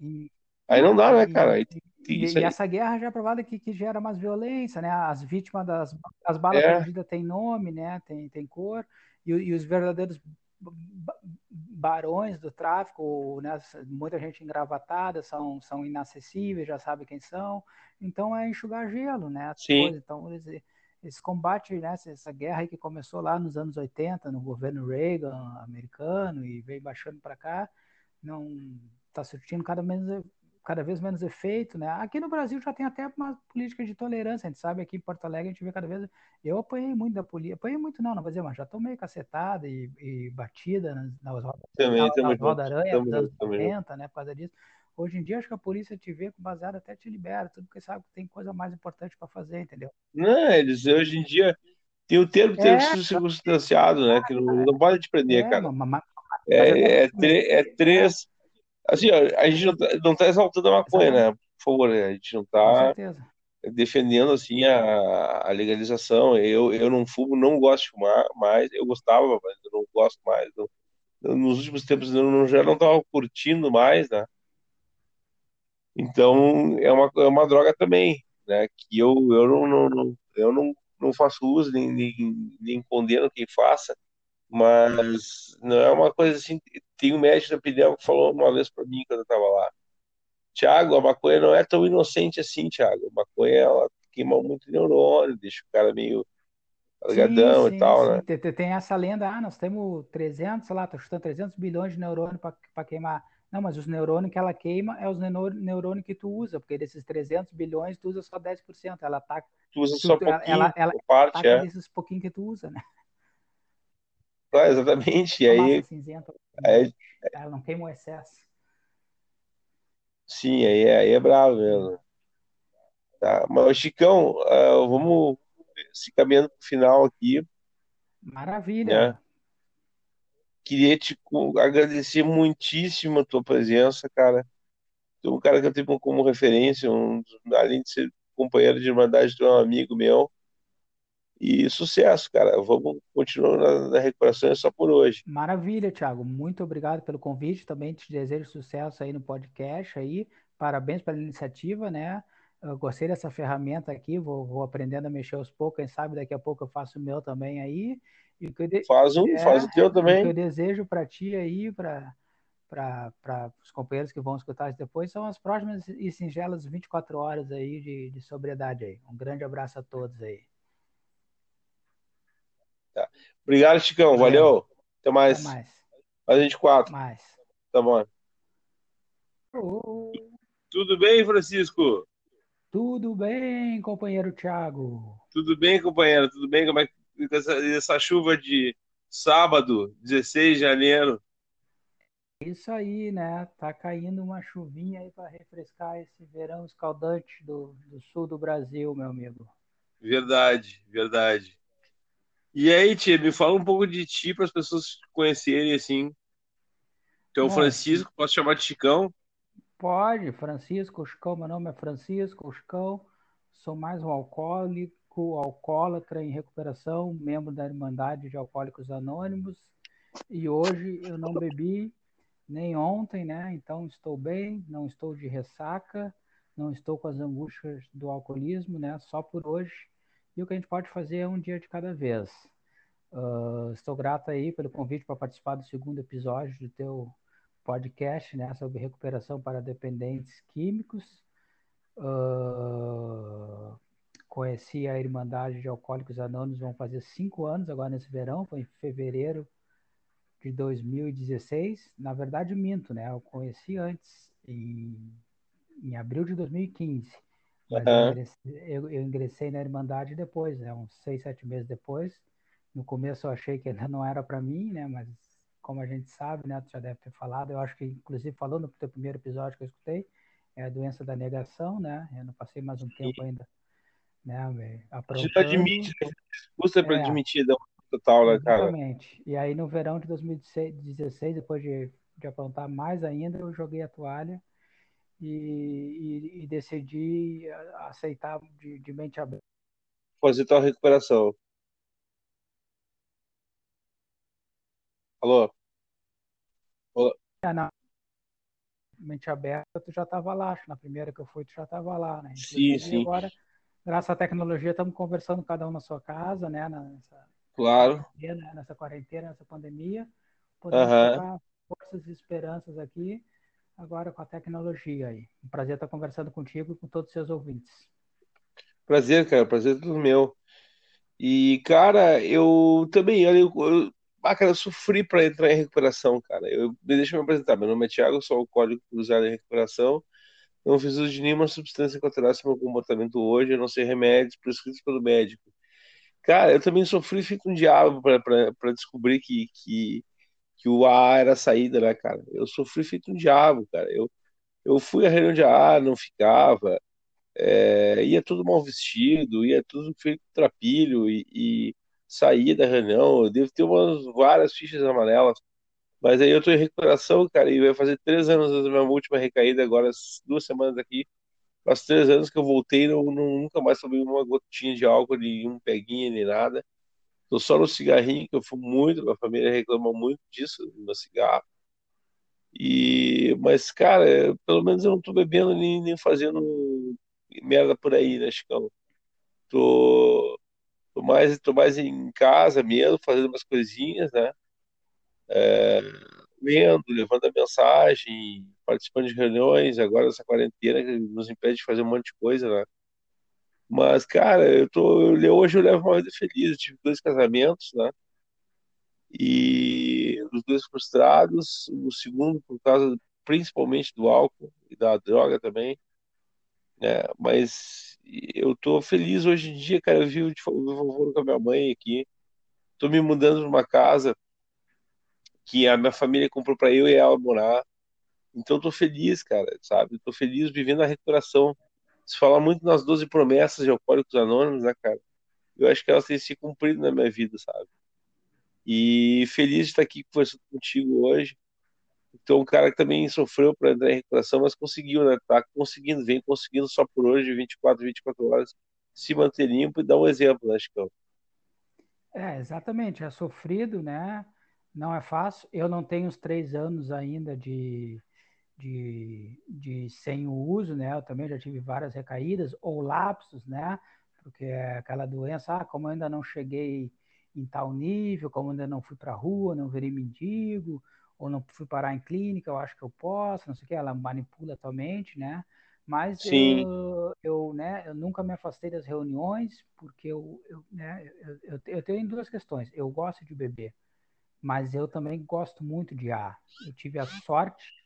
e, Aí não dá, né, cara? E- e, essa guerra já é provada que, que gera mais violência, né? As vítimas das as balas É. perdidas têm nome, né? Tem, tem cor, e, e os verdadeiros barões do tráfico, né? Muita gente engravatada, são, são inacessíveis, já sabe quem são. Então é enxugar gelo, né? Sim. Então eles, esse combate, né? Essa guerra que começou lá nos anos 80, no governo Reagan americano, e veio baixando para cá, não está surtindo cada menos cada vez menos efeito, né? Aqui no Brasil já tem até uma política de tolerância, a gente sabe aqui em Porto Alegre a gente vê cada vez. Eu apanhei muito da polícia, apanhei muito não, não vou dizer, mas já tomei cacetada e, e batida nas, nas, rodas- Também, nas, nas tamo dos anos tamo junto. 90, né? Por causa disso. Hoje em dia acho que a polícia te vê com baseado até te libera, tudo porque sabe que tem coisa mais importante para fazer, entendeu? Não, eles hoje em dia tem o termo ter É, circunstanciado, né? Que não, não pode te prender, É, cara. É, é, é três. Assim, ó, a gente não tá, não tá exaltando a maconha, né? Por favor, a gente não tá defendendo assim a, a legalização. Eu, eu não fumo, não gosto de fumar mais. Eu gostava, mas eu não gosto mais. Não- nos últimos tempos eu não, já não estava curtindo mais, né? Então é uma, é uma droga também, né? Que eu, eu não, não, não- eu não, não faço uso nem, nem, nem condeno quem faça, mas não é uma coisa assim. Tem um médico da Pneu que falou uma vez para mim quando eu estava lá. Tiago, a maconha não é tão inocente assim, Tiago. A maconha ela queima muito neurônio, deixa o cara meio largadão Sim, e tal, sim. né? Tem, tem- essa lenda, ah, nós temos 300, sei lá, tô chutando 300 bilhões de neurônios para queimar. Não, mas os neurônios que ela queima é os neurônios que tu usa, porque desses 300 bilhões tu usa só 10%. Ela ataca, Tu usa tu- só tu- pouquinho, ela, ela parte, ataca é. desses pouquinhos que tu usa, né? Ah, exatamente. E aí, cinzenta, aí, ela não queima o excesso. sim, aí, é- aí é bravo mesmo. Tá? Mas, Chicão, ah, vamos se caminhando para o final aqui, Maravilha. né? Queria te agradecer muitíssimo a tua presença, cara. Tu é um cara que eu tenho como referência, um, além de ser companheiro de irmandade, tu é um amigo meu. E sucesso, cara. Vamos continuar na, na recuperação, é só por hoje. Maravilha, Thiago. Muito obrigado pelo convite. Também te desejo sucesso aí no podcast aí. Parabéns pela iniciativa, né? Eu gostei dessa ferramenta aqui, vou, vou aprendendo a mexer aos poucos. Quem sabe daqui a pouco eu faço o meu também aí. E de- Faz um, é, faz o teu o que eu também. desejo para ti aí, para para os companheiros que vão escutar depois, são as próximas e singelas 24 horas aí de, de sobriedade aí. Um grande abraço a todos aí. Obrigado, Chicão. Valeu. Até Até mais. mais. Mais 24. Mais. Tá bom. Tudo bem, Francisco? tudo bem, companheiro Thiago? Tudo bem, companheiro? Tudo bem? Como é que essa, essa chuva de sábado, 16 de janeiro? Isso aí, né? Tá caindo uma chuvinha aí para refrescar esse verão escaldante do, do sul do Brasil, meu amigo. Verdade, verdade. E aí, tia, me fala um pouco de ti para as pessoas conhecerem assim. Então, Bom, Francisco, posso chamar de Chicão? pode, Francisco Chicão, meu nome é Francisco Chicão, sou mais um alcoólico, alcoólatra em recuperação, membro da Irmandade de Alcoólicos Anônimos, e hoje eu não bebi nem ontem, né? Então estou bem, não estou de ressaca, não estou com as angústias do alcoolismo, né? Só por hoje. E o que a gente pode fazer é um dia de cada vez. Uh, estou grato aí pelo convite para participar do segundo episódio do teu podcast, né? Sobre recuperação para dependentes químicos. Uh, conheci a Irmandade de Alcoólicos Anônimos, vão fazer cinco anos agora nesse verão, foi em fevereiro de 2016. Na verdade, minto, né? Eu conheci antes, em, em abril de 2015. Mas uhum. eu, ingressei, eu, eu, ingressei, na Irmandade depois, né? uns seis, sete meses depois. No começo eu achei que ainda não era para mim, né? Mas como a gente sabe, né? Tu já deve ter falado, eu acho que inclusive falando no teu primeiro episódio que eu escutei, é a doença da negação, né? Eu não passei mais um tempo ainda, né? Aprontando. Gente admite, né? Para é, admitir, da total, né, cara? Exatamente. E aí no verão de 2016, depois de, de aprontar mais ainda, eu joguei a toalha e, e, e decidi aceitar de, de mente aberta. Fazer tua recuperação. Alô? Alô? É, na mente aberta, tu já estava lá, acho, na primeira que eu fui, tu já estava lá, né? Inclusive, sim, sim. agora, graças à tecnologia, estamos conversando cada um na sua casa, né? Nessa, claro. Quarentena, nessa quarentena, nessa pandemia. Podemos uhum. forças e esperanças aqui agora com a tecnologia aí. Um prazer estar conversando contigo e com todos os seus ouvintes. Prazer, cara, prazer é tudo meu. E, cara, eu também, olha, eu, eu, ah, cara, eu sofri para entrar em recuperação, cara. Eu, deixa eu me apresentar, meu nome é Thiago, sou alcoólico cruzado em recuperação. Não fiz uso de nenhuma substância que alterasse meu comportamento hoje, a não ser remédios prescritos pelo médico. Cara, eu também sofri feito um diabo para descobrir que, que que o A era a saída, né, cara? Eu sofri feito um diabo, cara. Eu, eu fui à reunião de A, não ficava, é, ia tudo mal vestido, ia tudo feito trapilho e, e saía da reunião. Eu devo ter umas várias fichas amarelas. Mas aí eu tô em recuperação, cara, e vai fazer três anos da minha última recaída, agora duas semanas aqui. Faz três anos que eu voltei, não, não, nunca mais tomei uma gotinha de álcool, nenhum peguinha, nem nada. Tô só no cigarrinho, que eu fumo muito, minha família reclama muito disso, do meu cigarro. E, mas, cara, pelo menos eu não tô bebendo nem, nem fazendo merda por aí, né, Chicão? Tô, tô, mais, tô mais em casa mesmo, fazendo umas coisinhas, né? É, lendo, levando a mensagem, participando de reuniões, agora essa quarentena que nos impede de fazer um monte de coisa, né? Mas, cara, eu tô. Eu, hoje eu levo uma vida feliz. Eu tive dois casamentos, né? E os dois frustrados. O segundo, por causa principalmente do álcool e da droga também. Né? Mas eu tô feliz hoje em dia, cara. Eu vi o vovô com a minha mãe aqui. Tô me mudando para uma casa que a minha família comprou para eu e ela morar. Então tô feliz, cara, sabe? Tô feliz vivendo a recuperação se fala muito nas 12 promessas de Alcoólicos Anônimos, né, cara? Eu acho que elas têm se cumprido na minha vida, sabe? E feliz de estar aqui conversando contigo hoje. Então, um cara que também sofreu para entrar em recuperação, mas conseguiu, né? Tá conseguindo, vem conseguindo só por hoje, 24, 24 horas, se manter limpo e dar um exemplo, né, Chico? É, exatamente. É sofrido, né? Não é fácil. Eu não tenho os três anos ainda de, de, de sem o uso, né? Eu também já tive várias recaídas ou lapsos, né? Porque é aquela doença, ah, como eu ainda não cheguei em tal nível, como ainda não fui para a rua, não virei mendigo, ou não fui parar em clínica, eu acho que eu posso, não sei o que, ela manipula atualmente, né? Mas eu, eu, né, eu nunca me afastei das reuniões, porque eu, eu, né, eu, eu, eu tenho duas questões. Eu gosto de beber, mas eu também gosto muito de ar. Eu tive a sorte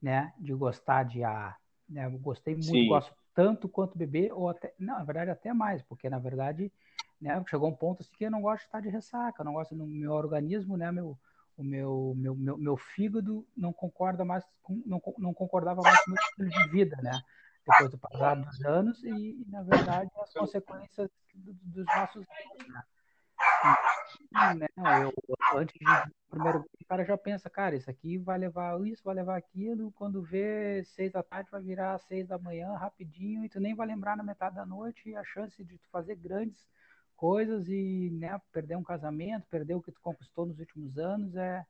né, de gostar de ar. Né? Eu gostei muito, Sim. gosto tanto quanto beber, ou até, não, na verdade até mais, porque na verdade, né, chegou um ponto assim que eu não gosto de estar de ressaca, eu não gosto no meu organismo, né, meu, o meu, meu, meu, meu fígado não concorda mais com, não, não concordava mais com o meu estilo de vida, né? Depois do passar dos anos e, na verdade, as consequências dos nossos né? né? Eu, antes de primeiro o cara já pensa, cara, isso aqui vai levar isso, vai levar aquilo. Quando vê seis da tarde, vai virar seis da manhã rapidinho e tu nem vai lembrar na metade da noite. A chance de tu fazer grandes coisas e né, perder um casamento, perder o que tu conquistou nos últimos anos é,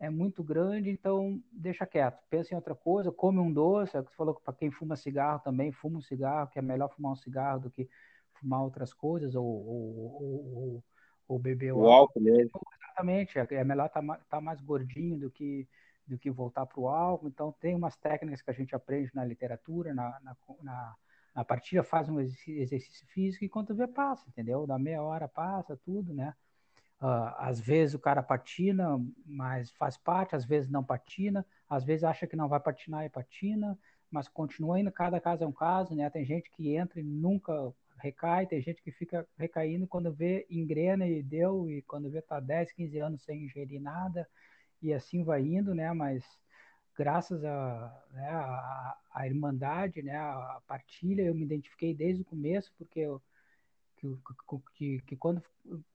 é muito grande. Então, deixa quieto, pensa em outra coisa, come um doce. É o que tu falou para quem fuma cigarro também, fuma um cigarro, que é melhor fumar um cigarro do que fumar outras coisas ou, ou, ou ou beber o, o álcool, mesmo. Exatamente, é, é melhor estar tá, tá mais gordinho do que do que voltar para o álcool. Então, tem umas técnicas que a gente aprende na literatura, na, na, na, na partida, faz um exercício físico e quando vê, passa, entendeu? Da meia hora passa, tudo, né? Uh, às vezes o cara patina, mas faz parte, às vezes não patina, às vezes acha que não vai patinar e patina, mas continua indo, cada caso é um caso, né? Tem gente que entra e nunca recai, tem gente que fica recaindo quando vê engrena e deu, e quando vê tá 10, 15 anos sem ingerir nada, e assim vai indo, né? Mas graças a, né, a, a irmandade, né, a partilha, eu me identifiquei desde o começo, porque eu, que, que, que quando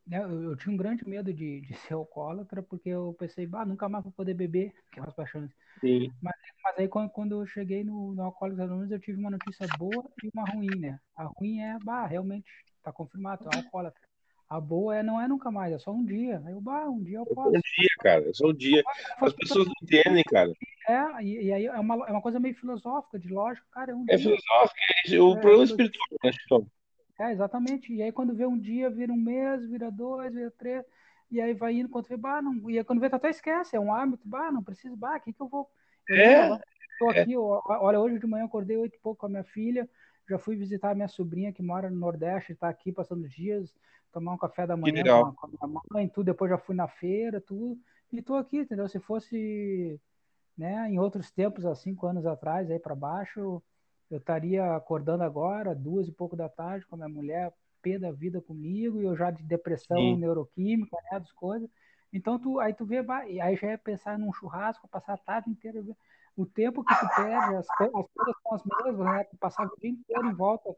né, eu tinha um grande medo de, de ser alcoólatra, porque eu pensei, bah, nunca mais vou poder beber, que é umas paixões. Sim. Mas aí quando, quando eu cheguei no, no Alcoólicos Anônimos, eu tive uma notícia boa e uma ruim, né? A ruim é, bah, realmente, tá confirmado, é alcoólatra. A boa é, não é nunca mais, é só um dia. Aí eu, bah, um dia eu posso. Um dia, cara, é só um dia. As pessoas não entendem, cara. É, e, e aí é uma, é uma coisa meio filosófica, de lógico, cara, é um É dia. filosófico, é, o É, problema eu- espiritual, né? É, exatamente. E aí quando vê um dia, vira um mês, vira dois, vira três, e aí vai indo, quando vê, bah, não, e aí quando vê, tu até esquece, é um hábito, bah, não preciso, bah, o que que eu vou... É, tô é. aqui, ó, olha, hoje de manhã acordei oito e pouco com a minha filha, já fui visitar a minha sobrinha que mora no Nordeste, está aqui passando os dias, tomar um café da manhã com a, minha mãe, tudo, depois já fui na feira, tudo, e tô aqui, entendeu? Se fosse, né, em outros tempos, há cinco anos atrás, aí para baixo, eu estaria acordando agora, duas e pouco da tarde, com a minha mulher, pé da vida comigo, e eu já de depressão Sim. neuroquímica, né, das coisas. Então, tu, aí tu vê, aí já é pensar num churrasco, passar a tarde inteira, o tempo que tu perde, as, co- as coisas são as mesmas, né, tu passava o dia inteiro em volta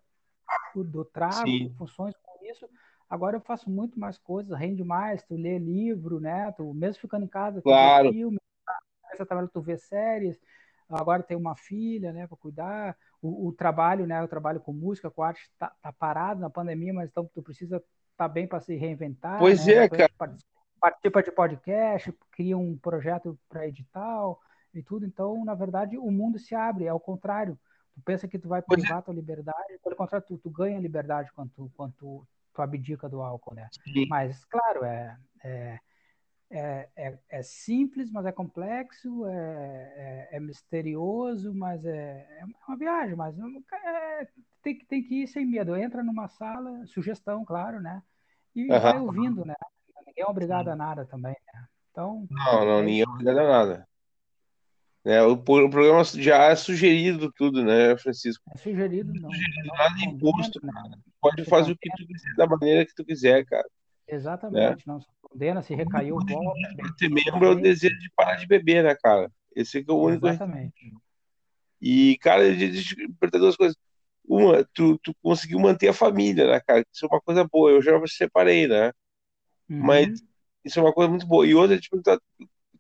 do, do trago, Sim. funções com isso. Agora eu faço muito mais coisas, rende mais, tu lê livro, né, tu mesmo ficando em casa, tu Claro. vê filme, essa trabalho tu vê séries, agora tem uma filha, né, para cuidar, o, o trabalho, né, o trabalho com música, com arte tá, tá parado na pandemia, mas então tu precisa estar tá bem para se reinventar, Pois né, é, cara. Participa, de podcast, cria um projeto para edital e tudo, então na verdade o mundo se abre, é ao contrário, tu pensa que tu vai Pois é. privar tua liberdade, pelo contrário, tu, tu ganha liberdade quando tu, quando tu, tu abdica do álcool, né? Sim. Mas, claro, é, é, é, é, é simples, mas é complexo, é, é, é misterioso, mas é, é uma viagem, mas é, tem, que- tem que ir sem medo. Entra numa sala, sugestão, claro, né? E Aham. vai ouvindo, né? Ninguém é obrigado a nada também, né? Então, Não, não, é ninguém é obrigado a nada. É, o, o programa já é sugerido tudo, né, Francisco? É sugerido, não, não Nada se imposto, né? cara. Não Pode fazer o que tu quiser, da maneira que tu quiser, cara. né? exatamente, não se condena, se recaiu, bem, ser membro é o desejo de parar de beber, né, cara? Esse é que é o único. exatamente. E, cara, deixa eu te perguntar duas coisas. Uma, tu, tu conseguiu manter a família, né, cara? Isso é uma coisa boa. Eu já me separei, né? Mas Uhum. isso é uma coisa muito boa. E outra, tipo, tu,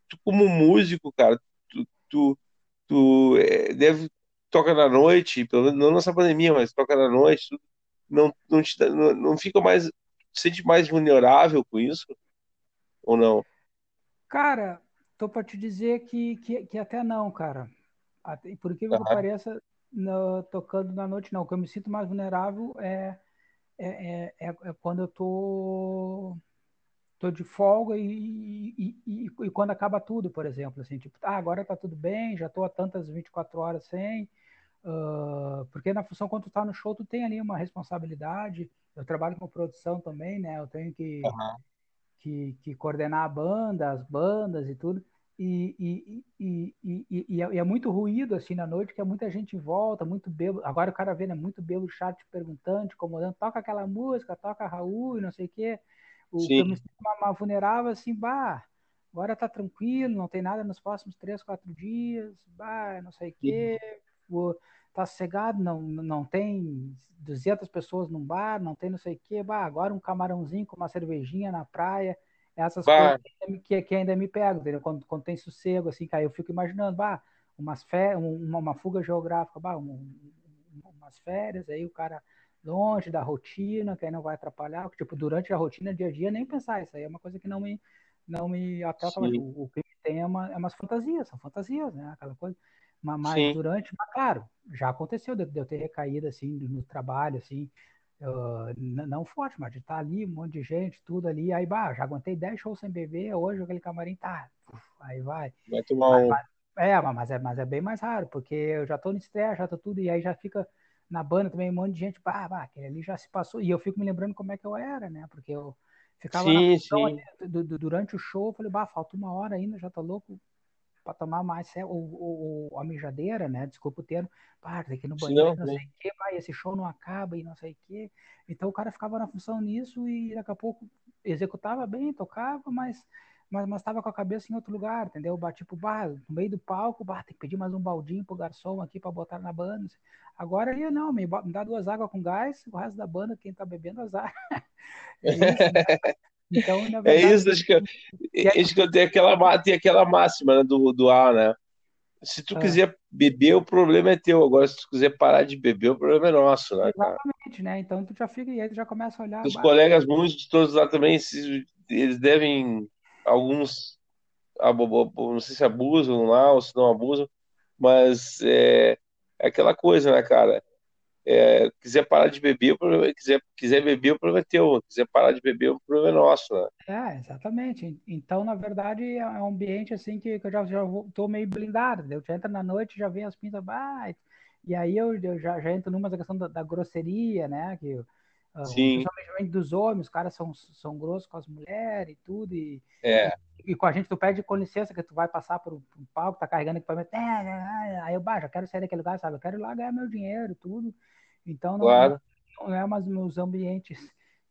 tu como músico, cara, tu, tu, tu é, deve toca na noite, pelo menos não nessa pandemia, mas toca na noite, tu não, não, te, não, não fica mais, te sente mais vulnerável com isso? Ou não? Cara, tô para te dizer que, que, que até não, cara. Até, e por incrível que Aham. pareça, no- tocando na noite, não. O que eu me sinto mais vulnerável é, é, é, é- é quando eu tô, tô de folga e, e, e, e quando acaba tudo, por exemplo. Assim, tipo, ah, agora tá tudo bem, já tô há tantas 24 horas sem. ah, porque na função, quando tu tá no show, tu tem ali uma responsabilidade. Eu trabalho com produção também, né? Eu tenho que Aham. que, que coordenar a banda, as bandas e tudo. E, e, e, e, é, é muito ruído assim na noite, que é muita gente em volta, muito bêbado. Agora o cara vê, né? Muito bêbado, chat perguntando, te incomodando, toca aquela música, toca Raul e não sei o quê. O que eu me Sim, sinto uma, uma vulnerável assim, bah, agora tá tranquilo, não tem nada nos próximos três, quatro dias, bah, não sei o quê, o- tá sossegado, não, não tem 200 pessoas num bar, não tem não sei o quê, bah, agora um camarãozinho com uma cervejinha na praia, essas coisas bah, que, ainda me- que, que ainda me pegam, entendeu? Quando, quando tem sossego, assim, aí eu fico imaginando, bah, umas fé, uma, uma fuga geográfica, bah, um- umas férias, aí o cara longe da rotina, que aí não vai atrapalhar, tipo, durante a rotina, dia a dia, nem pensar, isso aí é uma coisa que não me, não me mas sim, o, o que tem é, uma, é umas fantasias, são fantasias, né, aquela coisa, Ma- mas sim, durante, mas claro, já aconteceu de, de eu ter recaído, assim, no trabalho, assim, n- não forte, mas de estar ali, um monte de gente, tudo ali, aí, bah, já aguentei 10 shows sem beber, hoje aquele camarim tá, uf, aí vai, vai tomar mas, um. mas- é, mas é, mas é bem mais raro, porque eu já tô no estresse, já tô tudo, e aí já fica na banda também um monte de gente, bah, bah, aquele ali já se passou, e eu fico me lembrando como é que eu era, né, porque eu ficava na Sim, sim, du- du- durante o show, eu falei, bah, falta uma hora ainda, já tá louco, para tomar mais o, o, a mijadeira, né? Desculpa o termo, pá, tem que no banheiro, não, não sei o quê, vai, esse show não acaba e não sei o quê. Então o cara ficava na função nisso e daqui a pouco executava bem, tocava, mas mas, mas tava com a cabeça em outro lugar, entendeu? Bati pro bar, no meio do palco, bar, tem que pedir mais um baldinho pro garçom aqui para botar na banda. Agora aí não, me, me, dá duas águas com gás, o resto da banda, quem tá bebendo, azar. é isso, né? Então, na verdade, é isso, acho que, acho que tem, aquela, tem aquela máxima né, do, do A, né? Se tu é. quiser beber, o problema é teu. Agora, se tu quiser parar de beber, o problema é nosso, né? Exatamente, né? Então tu já fica e aí tu já começa a olhar. Os colegas muitos de todos lá também, eles devem alguns não sei se abusam lá ou se não abusam, mas é, é aquela coisa, né, cara? É, quiser parar de beber, problema, é, quiser, quiser beber, o problema é teu. Quiser parar de beber, o problema é nosso, né? É, exatamente. Então, na verdade, é um ambiente assim que, que eu já, já tô meio blindado. Eu já entro na noite, já vem as pintas, ah, e aí eu, eu já, já entro numa questão da, da grosseria, né? Que Sim. Principalmente dos homens, os caras são, são grossos com as mulheres e tudo. E, é. e, e, com a gente, tu pede com licença que tu vai passar por, um palco, tá carregando equipamento. É, é, é, aí eu baixo, eu quero sair daquele lugar, sabe? Eu quero ir lá ganhar meu dinheiro tudo. Então não, claro. não é mais meus ambientes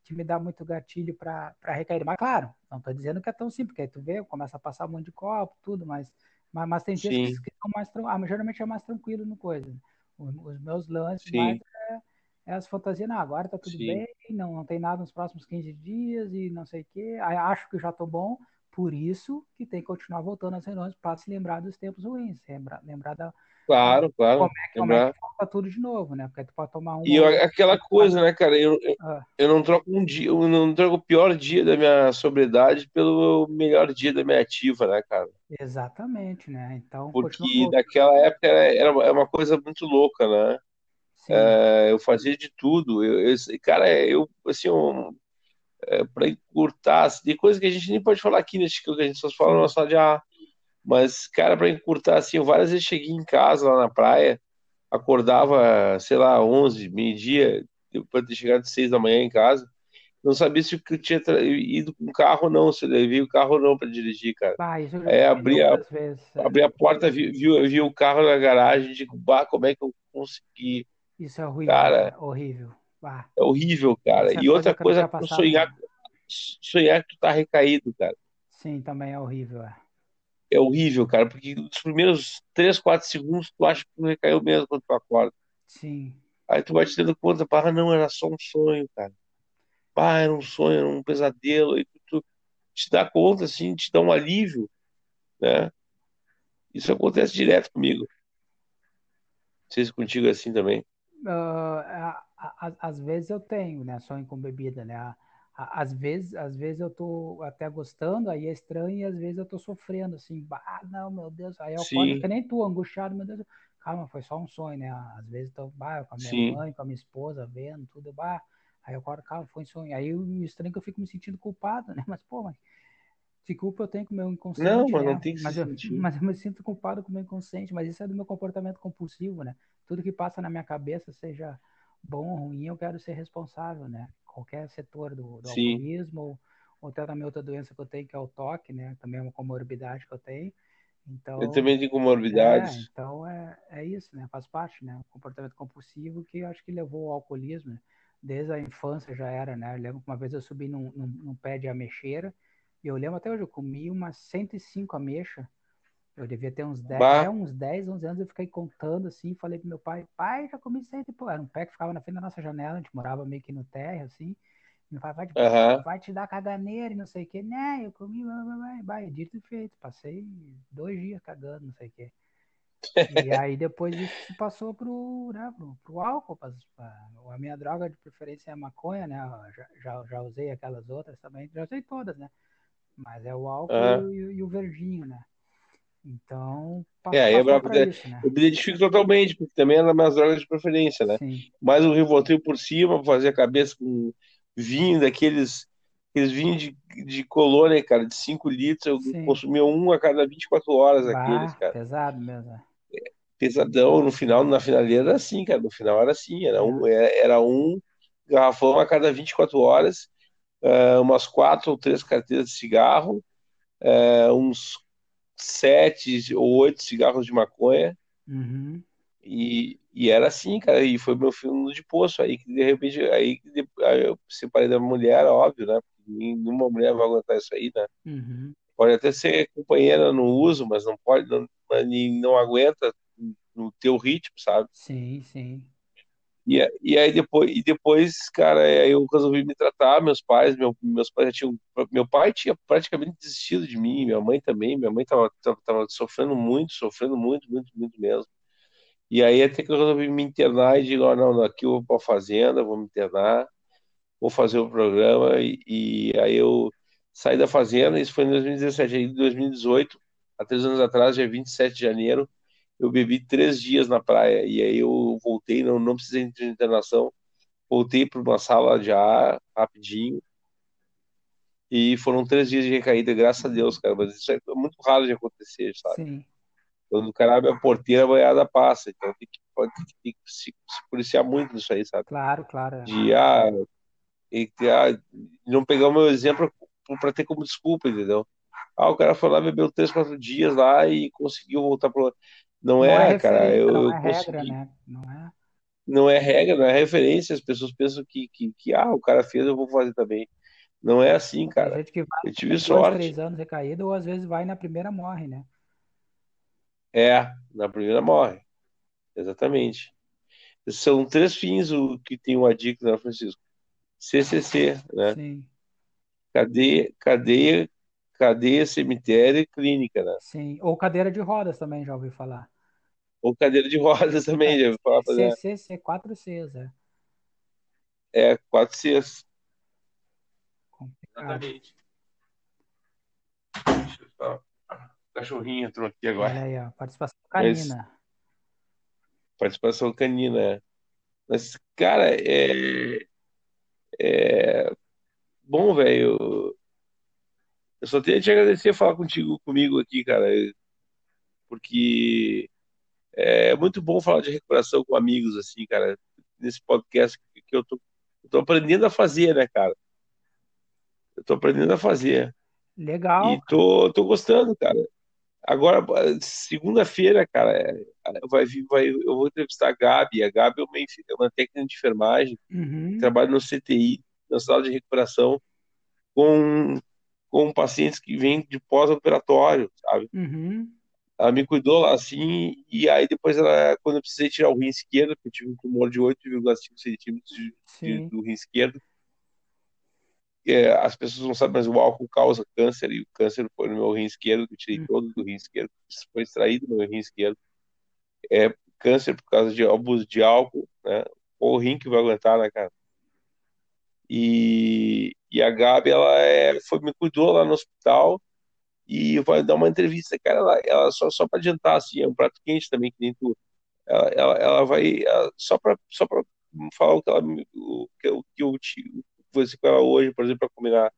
que me dá muito gatilho para recair. Mas claro, não tô dizendo que é tão simples, porque aí tu vê, começa a passar um monte de copo, tudo, mas, mas, mas tem dias que, que são mais ah, geralmente é mais tranquilo no coisa. Os, os meus lances Sim. mais é as fantasias, não, agora tá tudo Sim. bem, não, não tem nada nos próximos 15 dias e não sei o quê. Acho que já tô bom, por isso que tem que continuar voltando às reuniões para se lembrar dos tempos ruins, lembrar, lembrar da. Claro, claro. Como é, que, como é que volta tudo de novo, né? Porque tu pode tomar um. E eu, aquela coisa, né, cara? Eu, eu, ah. eu, não troco um dia, eu não troco o pior dia da minha sobriedade pelo melhor dia da minha ativa, né, cara? Exatamente, né? Então. Porque naquela época era, era uma coisa muito louca, né? É, eu fazia de tudo. Eu, eu cara, eu, assim, um, é, para encurtar, assim, de coisa que a gente nem pode falar aqui, né, que a gente só fala na sala de ar. Mas, cara, para encurtar, assim, eu várias vezes cheguei em casa lá na praia, acordava, sei lá, 11, meio-dia, depois de ter chegado às 6 da manhã em casa, não sabia se eu tinha ido com carro ou não, se eu levei o carro ou não para dirigir, cara. Ah, Aí abri a, vezes, é. abri a porta, vi, vi, vi, o carro na garagem, digo, bah, como é que eu consegui isso é horrível. Cara, é horrível. Ah. É horrível, cara. É e outra coisa, sonhar, sonhar que tu tá recaído, cara. Sim, também é horrível. É. é horrível, cara, porque nos primeiros 3, 4 segundos tu acha que tu recaiu mesmo quando tu acorda. Sim. Aí tu vai te dando conta, ah, não, era só um sonho, cara. Ah, era um sonho, era um pesadelo. E tu te dá conta, assim, te dá um alívio, né? Isso acontece direto comigo. Não sei se contigo é assim também. Uh, às vezes eu tenho, né? Sonho com bebida, né? Às vezes, às vezes eu tô até gostando, aí é estranho, e às vezes eu tô sofrendo, assim, bah, não, meu Deus, aí eu acordo, que nem tu, angustiado, meu Deus, calma, foi só um sonho, né? Às vezes eu tô, bah, com a minha Sim. mãe, com a minha esposa, vendo tudo, bah, aí eu acordo, calma, foi um sonho. Aí o estranho é que eu fico me sentindo culpado, né? Mas, pô, mas que culpa eu tenho com o meu inconsciente? Não, mas né? não tem que mas, eu, mas eu me sinto culpado com o meu inconsciente, mas isso é do meu comportamento compulsivo, né? Tudo que passa na minha cabeça, seja bom ou ruim, eu quero ser responsável, né? Qualquer setor do, do alcoolismo ou, ou até da minha outra doença que eu tenho, que é o toque, né? Também é uma comorbidade que eu tenho. Então, eu também tenho comorbidades. É, então é, é isso, né? Faz parte, né? O comportamento compulsivo que eu acho que levou ao alcoolismo, né? Desde a infância já era, né? Eu lembro que uma vez eu subi num, num, num pé de ameixeira e eu lembro até hoje, eu comi umas 105 ameixas. Eu devia ter uns 10, é, uns 10, 11 anos, eu fiquei contando assim, falei pro meu pai, pai, já comi 100 e pô, era um pé que ficava na frente da nossa janela, a gente morava meio que no térreo, assim. Meu pai vai te, uhum. vai te dar caganeira e não sei o que, né? Eu comi, vai, vai, dito e feito. Passei dois dias cagando, não sei o que. E aí depois isso passou pro, né, pro, pro álcool. Pra, a minha droga de preferência é a maconha, né? Já, já, já usei aquelas outras também, já usei todas, né? Mas é o álcool uhum. e, e, o verdinho, né? Então, é, eu, é, isso, né? eu me identifico totalmente, porque também é das minhas drogas de preferência, né? Sim. Mais um Rivotril por cima, fazer a cabeça com vinho daqueles aqueles vinhos de, de colônia, cara, de 5 litros, eu Sim. consumia um a cada 24 horas bah, aqueles, cara. Pesado mesmo. É, pesadão, no final, na finaleira era assim, cara, no final era assim, era um, é. era um garrafão a cada 24 horas, uh, umas quatro ou três carteiras de cigarro, uh, uns sete ou oito cigarros de maconha. Uhum. E, e era assim, cara, e foi meu filme de poço aí, que de repente, aí, aí eu separei da mulher, óbvio, né? Nenhuma mulher vai aguentar isso aí, né? Uhum. Pode até ser companheira no uso, mas não pode, não, não aguenta no teu ritmo, sabe? Sim, sim. E, e aí depois, e depois, cara, eu resolvi me tratar, meus pais, meu, meus pais já tinham, meu pai tinha praticamente desistido de mim, minha mãe também, minha mãe tava, tava, tava sofrendo muito, sofrendo muito, muito, muito mesmo. E aí até que eu resolvi me internar e digo, oh, não, não, aqui eu vou para a fazenda, vou me internar, vou fazer o programa, e, e aí eu saí da fazenda, isso foi em 2017, aí em 2018, há três anos atrás, dia 27 de janeiro, eu bebi três dias na praia, e aí eu voltei, não, não precisei de internação, voltei para uma sala de ar, rapidinho, e foram três dias de recaída, graças a Deus, cara, mas isso é muito raro de acontecer, sabe? Sim. Quando o cara abre a porteira, a boiada passa. Então tem que, pode, tem que se, se, policiar muito nisso aí, sabe? Claro, claro. É. De, ah, e, ah, não pegar o meu exemplo para ter como desculpa, entendeu? Ah, o cara foi lá, bebeu três, quatro dias lá e conseguiu voltar pro. Não, não é, é cara. Eu, não é consegui... regra, né? Não é. Não é regra, não é referência. As pessoas pensam que, que, que ah, o cara fez, eu vou fazer também. Não é assim, cara. Tem gente que vai eu tive dois, sorte. três anos recaído, ou às vezes vai na primeira morre, né? É, na primeira morre. Exatamente. São três fins o que tem uma dica, né, Francisco? CCC, né? Sim. Cadeia, cadeia, cadeia, cemitério e clínica, né? Sim. Ou cadeira de rodas também, já ouvi falar. Ou cadeira de rodas também, já ouvi falar. CCC, quatro Cs, é. É, quatro Cs. Exatamente. Deixa eu só cachorrinho entrou aqui agora. Olha aí, ó, participação canina. Mas, participação canina. É. Mas, cara, é. É. Bom, velho. Eu só tenho a te agradecer falar contigo, comigo aqui, cara. Porque é muito bom falar de recuperação com amigos, assim, cara. Nesse podcast que eu tô, eu tô aprendendo a fazer, né, cara? Eu tô aprendendo a fazer. Legal. E tô, tô gostando, cara. Agora, segunda-feira, cara, vai, vai, eu vou entrevistar a Gabi. A Gabi é uma, é uma técnica de enfermagem, uhum. trabalha no CTI, na sala de recuperação, com, com pacientes que vêm de pós-operatório, sabe? Uhum. Ela me cuidou lá assim, e aí depois, ela, quando eu precisei tirar o rim esquerdo, porque eu tive um tumor de 8,5 centímetros do rim esquerdo, é, as pessoas não sabem, mas o álcool causa câncer, e o câncer foi no meu rim esquerdo, que eu tirei hum. todo do rim esquerdo, foi extraído do meu rim esquerdo. É câncer por causa de abuso de álcool, né? O rim que vai aguentar, né, cara? E, e a Gabi, ela é, foi, me cuidou lá no hospital e vai dar uma entrevista, cara, ela, ela só, só para adiantar, assim, é um prato quente também, que nem tu. Ela, ela, ela vai, ela, só para só falar o que, ela, o, que, eu, que eu, conversei com ela hoje, por exemplo, para combinar.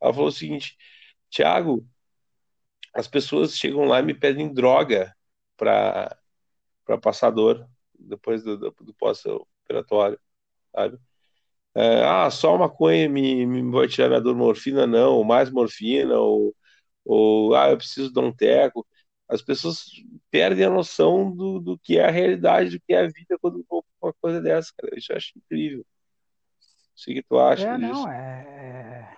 Ela falou o seguinte: Tiago, as pessoas chegam lá e me pedem droga para passar dor depois do, do, do pós-operatório, sabe? É, ah, só maconha me, me vai tirar minha dor morfina, não, ou mais morfina, ou, ou ah, eu preciso de um teco. As pessoas perdem a noção do, do que é a realidade, do que é a vida quando uma coisa dessa, cara. Isso eu acho incrível sei que tu acha é, disso. Não, é,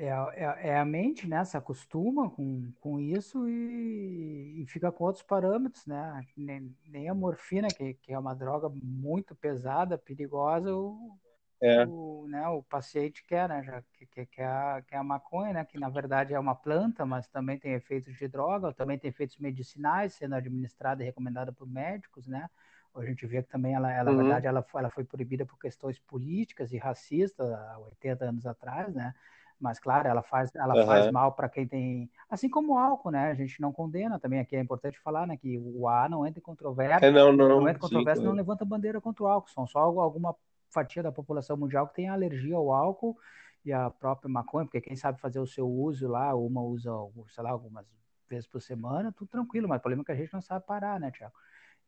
é, é, é, a mente, né? Se acostuma com, com isso e, e fica com outros parâmetros, né? Nem, nem a morfina, que, que é uma droga muito pesada, perigosa, o, é. o, né, o paciente quer, né? Já, que, que, que, é a, que é a maconha, né? Que na verdade é uma planta, mas também tem efeitos de droga, também tem efeitos medicinais, sendo administrada e recomendada por médicos, né? A gente vê que também ela, ela uhum. na verdade, ela, ela foi proibida por questões políticas e racistas há 80 anos atrás, né? Mas, claro, ela faz, ela uhum. faz mal para quem tem. Assim como o álcool, né? A gente não condena também. Aqui é importante falar, né? Que o A não entra em controvérsia. É, não, não, não entra em controvérsia, sim, não levanta bandeira contra o álcool. São só alguma fatia da população mundial que tem alergia ao álcool e a própria maconha, porque quem sabe fazer o seu uso lá, uma usa, sei lá, algumas vezes por semana, tudo tranquilo, mas o problema é que a gente não sabe parar, né, Tiago?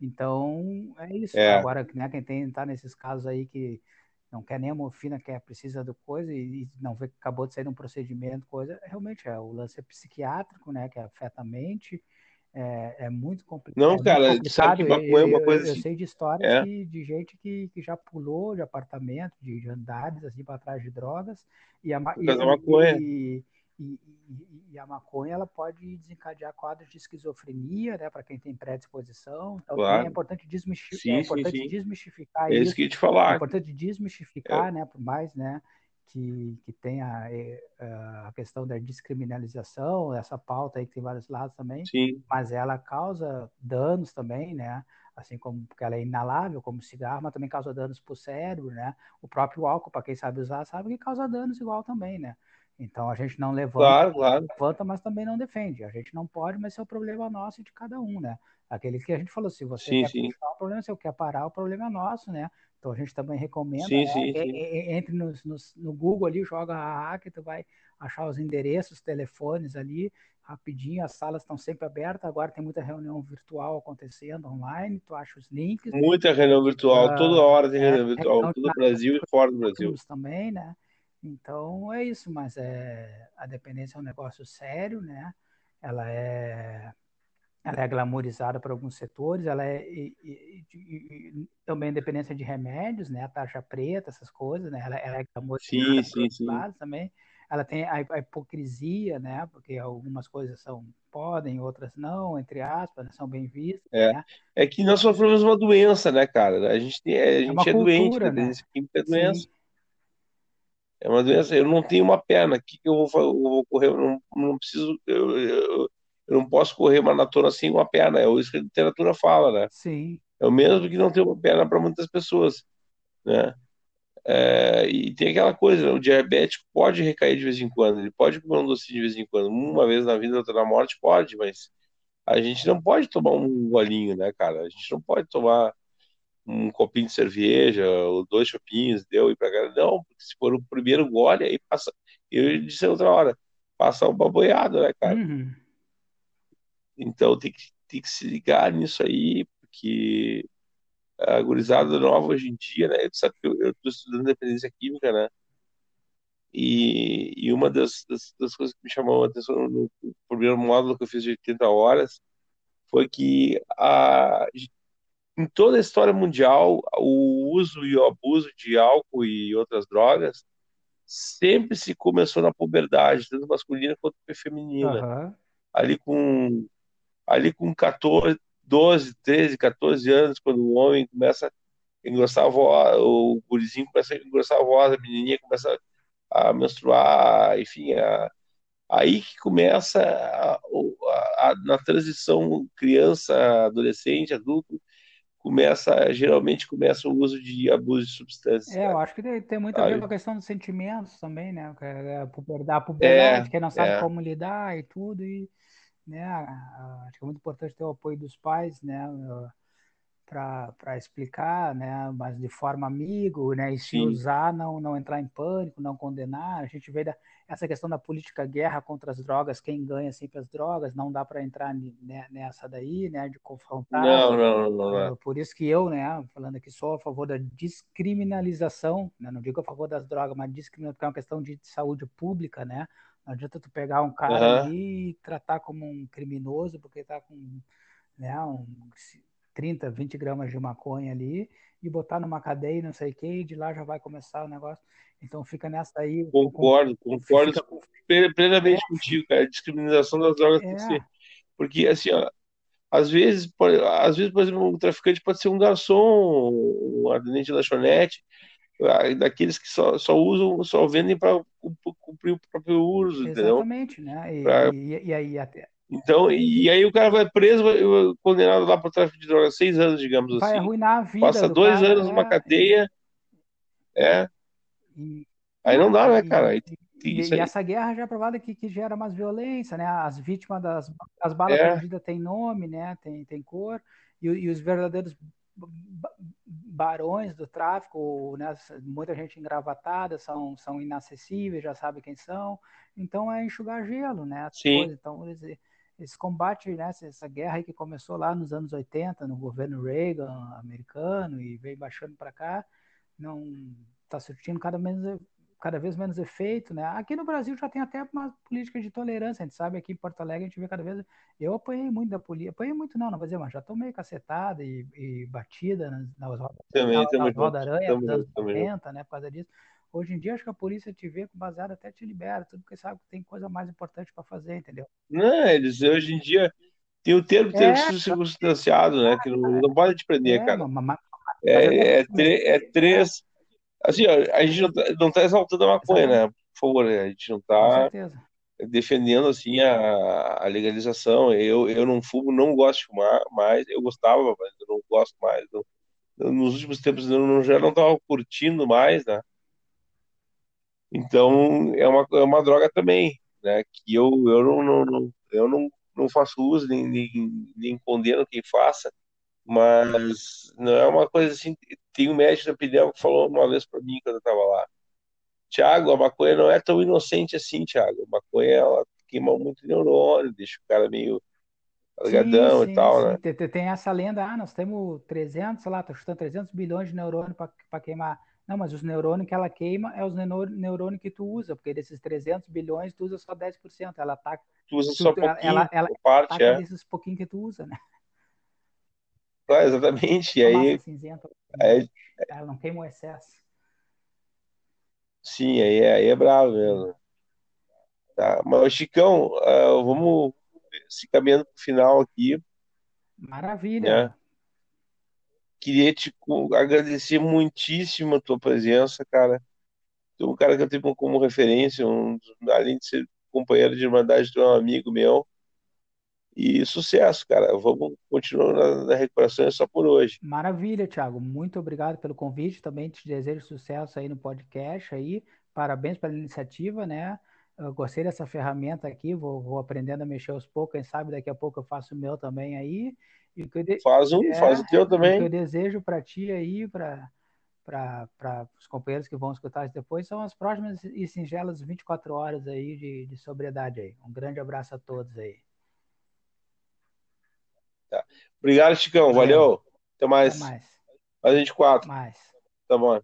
Então, é isso. É. Agora, né, quem tem, tá nesses casos aí que, não quer nem a morfina, quer precisa do coisa e, não vê que acabou de sair um procedimento, coisa, realmente é o lance é psiquiátrico, né, que afeta a mente, é, é muito complicado. Não, cara, é sabe que maconha é uma coisa eu, eu, assim. eu sei de histórias é. que, de gente que, que já pulou de apartamento, de, de andares, assim, para trás de drogas, e a, e, maconha. E, e, e, a maconha ela pode desencadear quadros de esquizofrenia, né, para quem tem predisposição. Então claro. é importante, desmistificar, sim, é importante sim, sim. desmistificar é isso. isso que te falar. É importante desmistificar, é. né, por mais, né, que, que tem a, a questão da descriminalização, essa pauta aí que tem vários lados também, Sim. mas ela causa danos também, né? Assim como porque ela é inalável, como cigarro, mas também causa danos para o cérebro, né? O próprio álcool, para quem sabe usar, sabe que causa danos igual também, né? Então a gente não levanta, claro, claro. levanta, mas também não defende. A gente não pode, mas esse é o problema nosso e de cada um, né? Aquele que a gente falou, se você sim, quer sim. o problema, se eu quer parar, o problema é nosso, né? Então a gente também recomenda, sim, né? sim, sim. entre no, no, no, Google ali, joga a que tu vai achar os endereços, telefones ali, rapidinho, as salas estão sempre abertas, agora tem muita reunião virtual acontecendo online, tu acha os links. Muita reunião virtual, uh, toda hora tem reunião é, virtual, todo o Brasil e fora do Brasil. Também, né? Então é isso, mas é, a dependência é um negócio sério, né? Ela é ela é glamorizada por alguns setores, ela é e, e, e, também dependência de remédios, né? A taxa preta, essas coisas, né? Ela, ela é glamorizada sim, sim, sim. também. Ela tem a, a, hipocrisia, né? Porque algumas coisas são podem, outras não, entre aspas, né? são bem vistas. É, né? é que nós sofremos uma doença, né, cara? A gente, tem, a gente é, é cultura, doente, né? dependência química é doença. Sim. É uma doença. Eu não tenho uma perna. O que, eu vou, eu vou correr? Eu não, não preciso. Eu, eu, eu não posso correr maratona sem uma perna. É isso que a literatura fala, né? Sim. É o mesmo que não ter uma perna para muitas pessoas, né? É, e tem aquela coisa, né? o diabético pode recair de vez em quando, ele pode comer um docinho de vez em quando, uma vez na vida, outra na morte, pode, mas a gente não pode tomar um golinho, né, cara? A gente não pode tomar um copinho de cerveja, ou dois chopinhos, deu e para cá. Não, porque se for o primeiro gole, aí passa. Eu disse outra hora, passa uma boiada, né, cara? Uhum. Então tem que, tem que se ligar nisso aí, porque a gurizada nova hoje em dia, né? Sabe que eu estou estudando dependência química, né? E, e uma das, das, das, coisas que me chamou a atenção no, no primeiro módulo que eu fiz de 80 horas foi que a, em toda a história mundial, o uso e o abuso de álcool e outras drogas sempre se começou na puberdade, tanto masculina quanto feminina. Uhum. Ali com ali com 14, 12, 13, 14 anos, quando o homem começa a engrossar a voz, o gurizinho começa a engrossar a voz, a menininha começa a menstruar, enfim, a, aí que começa a, a, a, na transição criança, adolescente, adulto, começa, geralmente começa o uso de abuso de substâncias. É, eu acho que tem, muito a ver com a questão dos sentimentos também, né? A puberdade, a puberdade é, quem não sabe é. como lidar e tudo, e né? Acho que é muito importante ter o apoio dos pais, né? Para explicar, né? Mas de forma amigo, né? E se Sim. usar, não, não entrar em pânico, não condenar. A gente vê da, essa questão da política guerra contra as drogas, quem ganha sempre as drogas, não dá para entrar né, nessa daí, né? De confrontar. Não, não, não, não. Por isso que eu, né? Falando aqui sou a favor da descriminalização, né? Não digo a favor das drogas, mas descriminalização, porque é uma questão de saúde pública, né? Não adianta tu pegar um cara uhum. ali e tratar como um criminoso, porque tá com né, um 30, 20 gramas de maconha ali, e botar numa cadeia e não sei o que, e de lá já vai começar o negócio. Então fica nessa aí. Concordo, com, concordo com, plenamente é, contigo, cara. A discriminação das drogas é. tem que ser. Porque, assim, ó, às vezes, às vezes, por exemplo, um traficante pode ser um garçom, um atendente de lanchonete, daqueles que só, só usam, só vendem para cumprir o próprio uso, Exatamente, entendeu? né? E, pra... e, e, aí até. Então, e, e, aí o cara vai preso, condenado lá por tráfico de drogas, seis anos, digamos vai assim. Vai arruinar a vida. Passa dois cara, anos numa é, cadeia. É. aí não dá, né, cara? Aí, e, e, essa guerra já é provada que, que gera mais violência, né? As vítimas das as balas é. perdidas têm nome, né? Tem, tem cor. E, e os verdadeiros barões do tráfico, né? muita gente engravatada, são, são inacessíveis, já sabe quem são, então é enxugar gelo, né? Sim. Então, esse, esse combate, né? essa guerra que começou lá nos anos 80, no governo Reagan americano, e veio baixando para cá, não tá surtindo cada, menos, cada vez menos efeito, né? Aqui no Brasil já tem até uma política de tolerância, a gente sabe aqui em Porto Alegre a gente vê cada vez. Eu apanhei muito da polícia, apanhei muito não, não vou dizer, mas já tomei cacetada e, e batida nas, nas, também, nas, também, nas roda-aranha dos anos também. 90, né? Por causa disso. Hoje em dia, acho que a polícia te vê com baseado até te libera, tudo porque sabe que tem coisa mais importante para fazer, entendeu? Não, eles hoje em dia tem o termo, termo É, circunstanciado, né? Que não, não pode te prender, é, cara. mas, mas É, é, é é três. Assim, ó, a gente não tá, não tá exaltando a maconha, né? Por favor, a gente não tá defendendo assim a, a legalização. Eu, eu não fumo, não gosto de fumar mais. Eu gostava, mas eu não gosto mais. Não- nos últimos tempos eu não, já não estava curtindo mais, né? Então é uma, é uma droga também, né? Que eu, eu não, não, não- eu não, não faço uso, nem, nem, nem condeno quem faça, mas não é uma coisa assim. Tem um médico da epidemia que falou uma vez para mim quando eu estava lá. Tiago, a maconha não é tão inocente assim, Tiago. A maconha ela queima muito neurônio, deixa o cara meio Sim, largadão e tal, sim. né? Tem, tem- essa lenda, ah, nós temos 300, sei lá, tô chutando 300 bilhões de neurônios para queimar. Não, mas os neurônios que ela queima é os neurônios que tu usa, porque desses 300 bilhões tu usa só 10%. Ela ataca, Tu usa tu, só tu- pouquinho, ela, ela parte, ataca é. desses pouquinhos que tu usa, né? Ah, exatamente. E aí, cinzenta, aí, ela não queima o excesso. sim, aí é, aí é bravo Sim. mesmo. Tá? Mas, Chicão, ah, vamos se caminhando pro final aqui, Maravilha. né? Queria te agradecer muitíssimo a tua presença, cara. Tu é um cara que eu tenho como referência, um, além de ser companheiro de irmandade, tu é um amigo meu. E sucesso, cara. Vamos continuar na, na recuperação, é só por hoje. Maravilha, Thiago. Muito obrigado pelo convite. Também te desejo sucesso aí no podcast aí. Parabéns pela iniciativa, né? Eu gostei dessa ferramenta aqui. Vou, vou aprendendo a mexer aos poucos. Quem sabe daqui a pouco eu faço o meu também aí. E o que eu, de- Faz um, é, faz o teu e o que também. eu desejo para ti aí, para para os companheiros que vão escutar isso depois, são as próximas e singelas 24 horas aí de, de sobriedade aí. Um grande abraço a todos aí. Tá. Obrigado, Chicão. Valeu. Valeu. Até Até mais. mais. Mais 24. Mais. Tá bom.